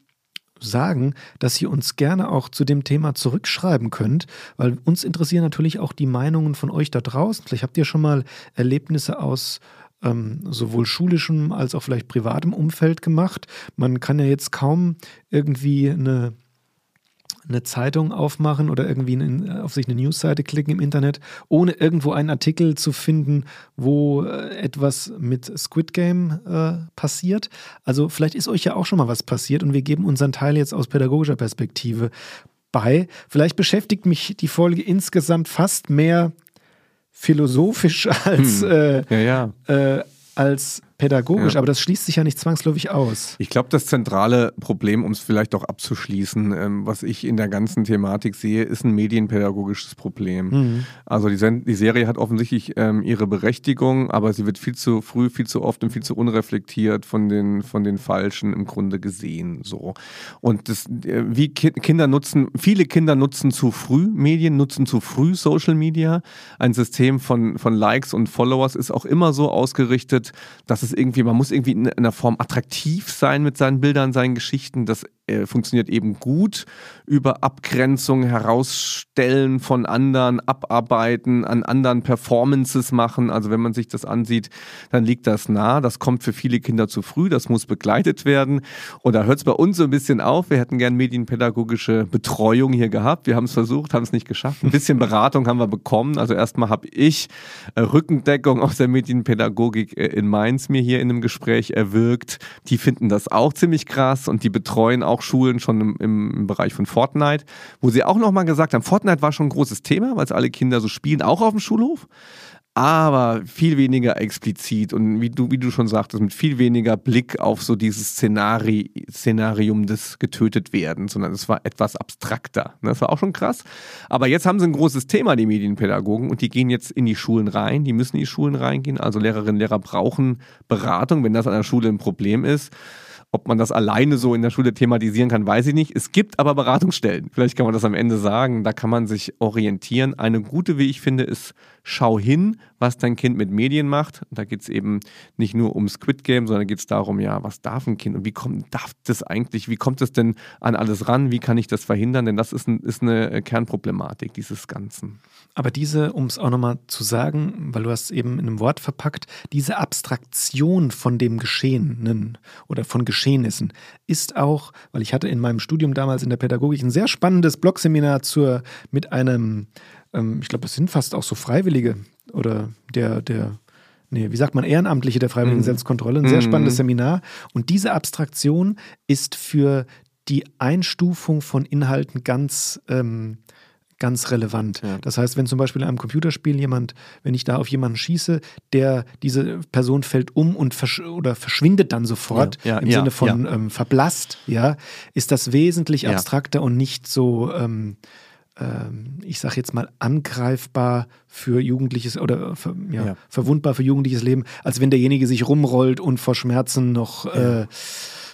sagen, dass ihr uns gerne auch zu dem Thema zurückschreiben könnt, weil uns interessieren natürlich auch die Meinungen von euch da draußen. Vielleicht habt ihr schon mal Erlebnisse aus ähm, sowohl schulischem als auch vielleicht privatem Umfeld gemacht. Man kann ja jetzt kaum irgendwie eine eine Zeitung aufmachen oder irgendwie in, auf sich eine Newsseite klicken im Internet, ohne irgendwo einen Artikel zu finden, wo äh, etwas mit Squid Game äh, passiert. Also vielleicht ist euch ja auch schon mal was passiert und wir geben unseren Teil jetzt aus pädagogischer Perspektive bei. Vielleicht beschäftigt mich die Folge insgesamt fast mehr philosophisch als, hm. äh, ja, ja. Äh, als pädagogisch, ja. aber das schließt sich ja nicht zwangsläufig aus. Ich glaube, das zentrale Problem, um es vielleicht auch abzuschließen, ähm, was ich in der ganzen Thematik sehe, ist ein medienpädagogisches Problem. Mhm. Also die, die, Serie hat offensichtlich ähm, ihre Berechtigung, aber sie wird viel zu früh, viel zu oft und viel zu unreflektiert von den, von den Falschen im Grunde gesehen. So. Und das, äh, wie ki Kinder nutzen, viele Kinder nutzen zu früh Medien, nutzen zu früh Social Media. Ein System von, von Likes und Followers ist auch immer so ausgerichtet, dass es es irgendwie, man muss irgendwie in einer Form attraktiv sein mit seinen Bildern, seinen Geschichten. Das äh, funktioniert eben gut über Abgrenzung, herausstellen von anderen, abarbeiten, an anderen Performances machen. Also wenn man sich das ansieht, dann liegt das nah. Das kommt für viele Kinder zu früh. Das muss begleitet werden. Und da hört es bei uns so ein bisschen auf. Wir hätten gern medienpädagogische Betreuung hier gehabt. Wir haben es versucht, haben es nicht geschafft. Ein bisschen Beratung haben wir bekommen. Also erstmal habe ich äh, Rückendeckung aus der Medienpädagogik äh, in Mainz mir hier in einem Gespräch erwirkt. Die finden das auch ziemlich krass und die betreuen auch Schulen schon im, im Bereich von Fortnite, wo sie auch nochmal gesagt haben, Fortnite war schon ein großes Thema, weil es alle Kinder so spielen, auch auf dem Schulhof aber viel weniger explizit und wie du, wie du schon sagtest, mit viel weniger Blick auf so dieses Szenari Szenarium des getötet werden, sondern es war etwas abstrakter. Ne, das war auch schon krass. Aber jetzt haben sie ein großes Thema, die Medienpädagogen, und die gehen jetzt in die Schulen rein, die müssen in die Schulen reingehen. Also Lehrerinnen und Lehrer brauchen Beratung, wenn das an der Schule ein Problem ist. Ob man das alleine so in der Schule thematisieren kann, weiß ich nicht. Es gibt aber Beratungsstellen. Vielleicht kann man das am Ende sagen. Da kann man sich orientieren. Eine gute, wie ich finde, ist schau hin, was dein Kind mit Medien macht. Da geht es eben nicht nur um Squid Game, sondern geht es darum, ja, was darf ein Kind und wie kommt darf das eigentlich, wie kommt es denn an alles ran? Wie kann ich das verhindern? Denn das ist, ein, ist eine Kernproblematik dieses Ganzen. Aber diese, um es auch nochmal zu sagen, weil du hast eben in einem Wort verpackt, diese Abstraktion von dem Geschehenen oder von Geschehnissen ist auch, weil ich hatte in meinem Studium damals in der Pädagogik ein sehr spannendes Blogseminar zur, mit einem ähm, ich glaube, es sind fast auch so Freiwillige oder der, der, nee, wie sagt man, Ehrenamtliche der Freiwilligen mhm. Selbstkontrolle, ein sehr mhm. spannendes Seminar. Und diese Abstraktion ist für die Einstufung von Inhalten ganz, ähm, ganz relevant. Ja. Das heißt, wenn zum Beispiel in einem Computerspiel jemand, wenn ich da auf jemanden schieße, der diese Person fällt um und versch oder verschwindet dann sofort ja, ja, im Sinne von ähm, verblasst, ja, ist das wesentlich abstrakter und nicht so ähm, ähm, ich sage jetzt mal, angreifbar für jugendliches oder für, ja, ja. verwundbar für jugendliches Leben, als wenn derjenige sich rumrollt und vor Schmerzen noch ja. äh,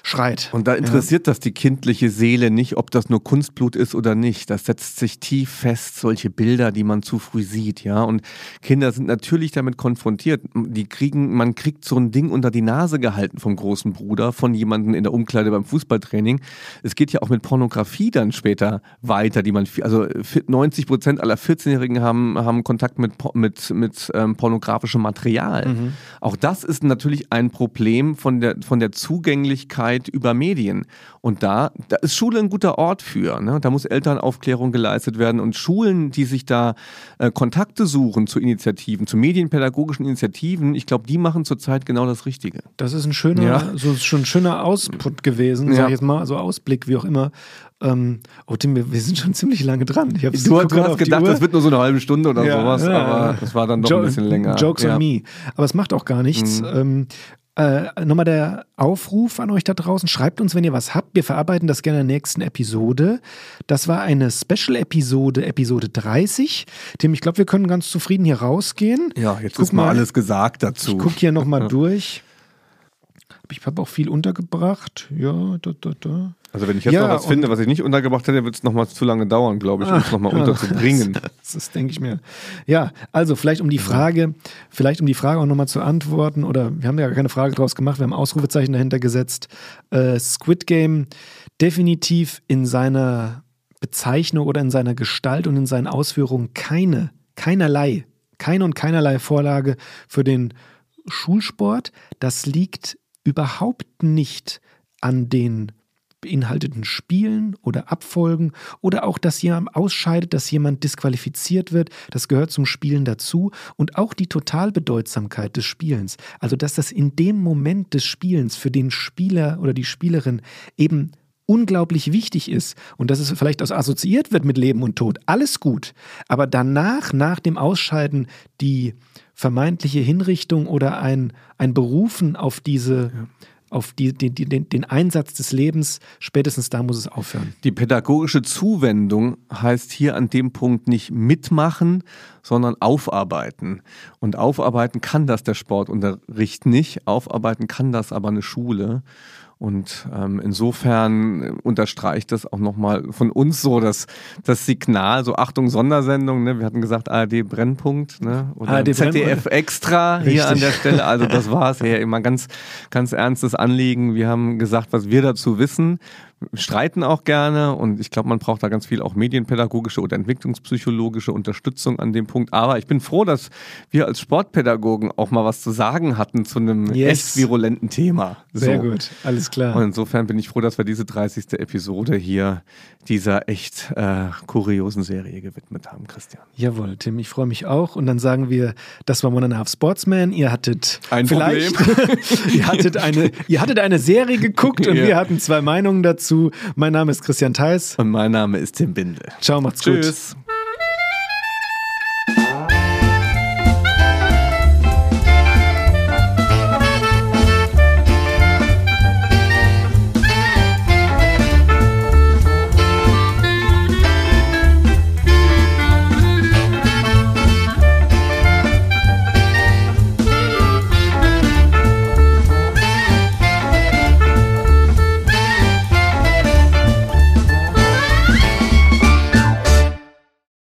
schreit. Und da interessiert ja. das die kindliche Seele nicht, ob das nur Kunstblut ist oder nicht. Das setzt sich tief fest, solche Bilder, die man zu früh sieht, ja. Und Kinder sind natürlich damit konfrontiert. Die kriegen, man kriegt so ein Ding unter die Nase gehalten vom großen Bruder, von jemandem in der Umkleide beim Fußballtraining. Es geht ja auch mit Pornografie dann später weiter, die man, also 90 Prozent aller 14-Jährigen haben, haben Kontakt mit, mit, mit ähm, pornografischem Material. Mhm. Auch das ist natürlich ein Problem von der, von der Zugänglichkeit Zeit über Medien. Und da, da ist Schule ein guter Ort für. Ne? Da muss Elternaufklärung geleistet werden. Und Schulen, die sich da äh, Kontakte suchen zu Initiativen, zu medienpädagogischen Initiativen, ich glaube, die machen zurzeit genau das Richtige. Das ist ein schöner, ja. so schon ein schöner Ausput gewesen, ja. sag ich jetzt mal, so Ausblick, wie auch immer. Ähm, oh Tim, wir, wir, sind schon ziemlich lange dran. du, du hast gedacht, das wird nur so eine halbe Stunde oder ja, sowas, aber das war dann doch jo ein bisschen länger. Jokes on me. Aber es macht auch gar nichts. Mhm. Ähm, äh, nochmal der Aufruf an euch da draußen. Schreibt uns, wenn ihr was habt. Wir verarbeiten das gerne in der nächsten Episode. Das war eine Special-Episode, Episode 30. Tim, ich glaube, wir können ganz zufrieden hier rausgehen. Ja, jetzt ist mal alles gesagt dazu. Ich gucke hier nochmal durch. Ich habe auch viel untergebracht. Ja, da, da, da. Also wenn ich jetzt Ja, noch was finde, was ich nicht untergebracht hätte, wird es nochmal zu lange dauern, glaube ich, um es nochmal unterzubringen. Das, das denke ich mir. Ja, also vielleicht um die Frage, vielleicht um die Frage auch nochmal zu antworten, oder wir haben ja gar keine Frage draus gemacht, wir haben Ausrufezeichen dahinter gesetzt. Äh, Squid Game definitiv in seiner Bezeichnung oder in seiner Gestalt und in seinen Ausführungen keine, keinerlei, keine und keinerlei Vorlage für den Schulsport. Das liegt überhaupt nicht an den beinhalteten Spielen oder Abfolgen oder auch, dass jemand ausscheidet, dass jemand disqualifiziert wird. Das gehört zum Spielen dazu. Und auch die Totalbedeutsamkeit des Spielens. Also, dass das in dem Moment des Spielens für den Spieler oder die Spielerin eben unglaublich wichtig ist und dass es vielleicht auch assoziiert wird mit Leben und Tod, alles gut. Aber danach, nach dem Ausscheiden, die vermeintliche Hinrichtung oder ein, ein Berufen auf diese, auf die, die, die, den, den Einsatz des Lebens, spätestens da muss es aufhören. Die pädagogische Zuwendung heißt hier an dem Punkt nicht mitmachen, sondern aufarbeiten. Und aufarbeiten kann das der Sportunterricht nicht, aufarbeiten kann das aber eine Schule. Und ähm, insofern unterstreicht das auch nochmal von uns so das, das Signal, so Achtung, Sondersendung, ne? wir hatten gesagt ARD Brennpunkt ne? oder ARD ZDF Extra hier Richtig. an der Stelle, also das war es ja immer ganz, ganz ernstes Anliegen. Wir haben gesagt, was wir dazu wissen, streiten auch gerne und ich glaube, man braucht da ganz viel auch medienpädagogische oder entwicklungspsychologische Unterstützung an dem Punkt. Aber ich bin froh, dass wir als Sportpädagogen auch mal was zu sagen hatten zu einem Yes. echt virulenten Thema. Sehr So. gut, alles klar. Und insofern bin ich froh, dass wir diese 30. Episode hier dieser echt äh, kuriosen Serie gewidmet haben, Christian. Jawohl, Tim, ich freue mich auch. Und dann sagen wir, das war One and a Half Sportsman. Ihr hattet Ein vielleicht, ihr hattet eine, ihr hattet eine Serie geguckt und Ja. wir hatten zwei Meinungen dazu. Mein Name ist Christian Theis. Und mein Name ist Tim Bindel. Ciao, macht's gut. Tschüss.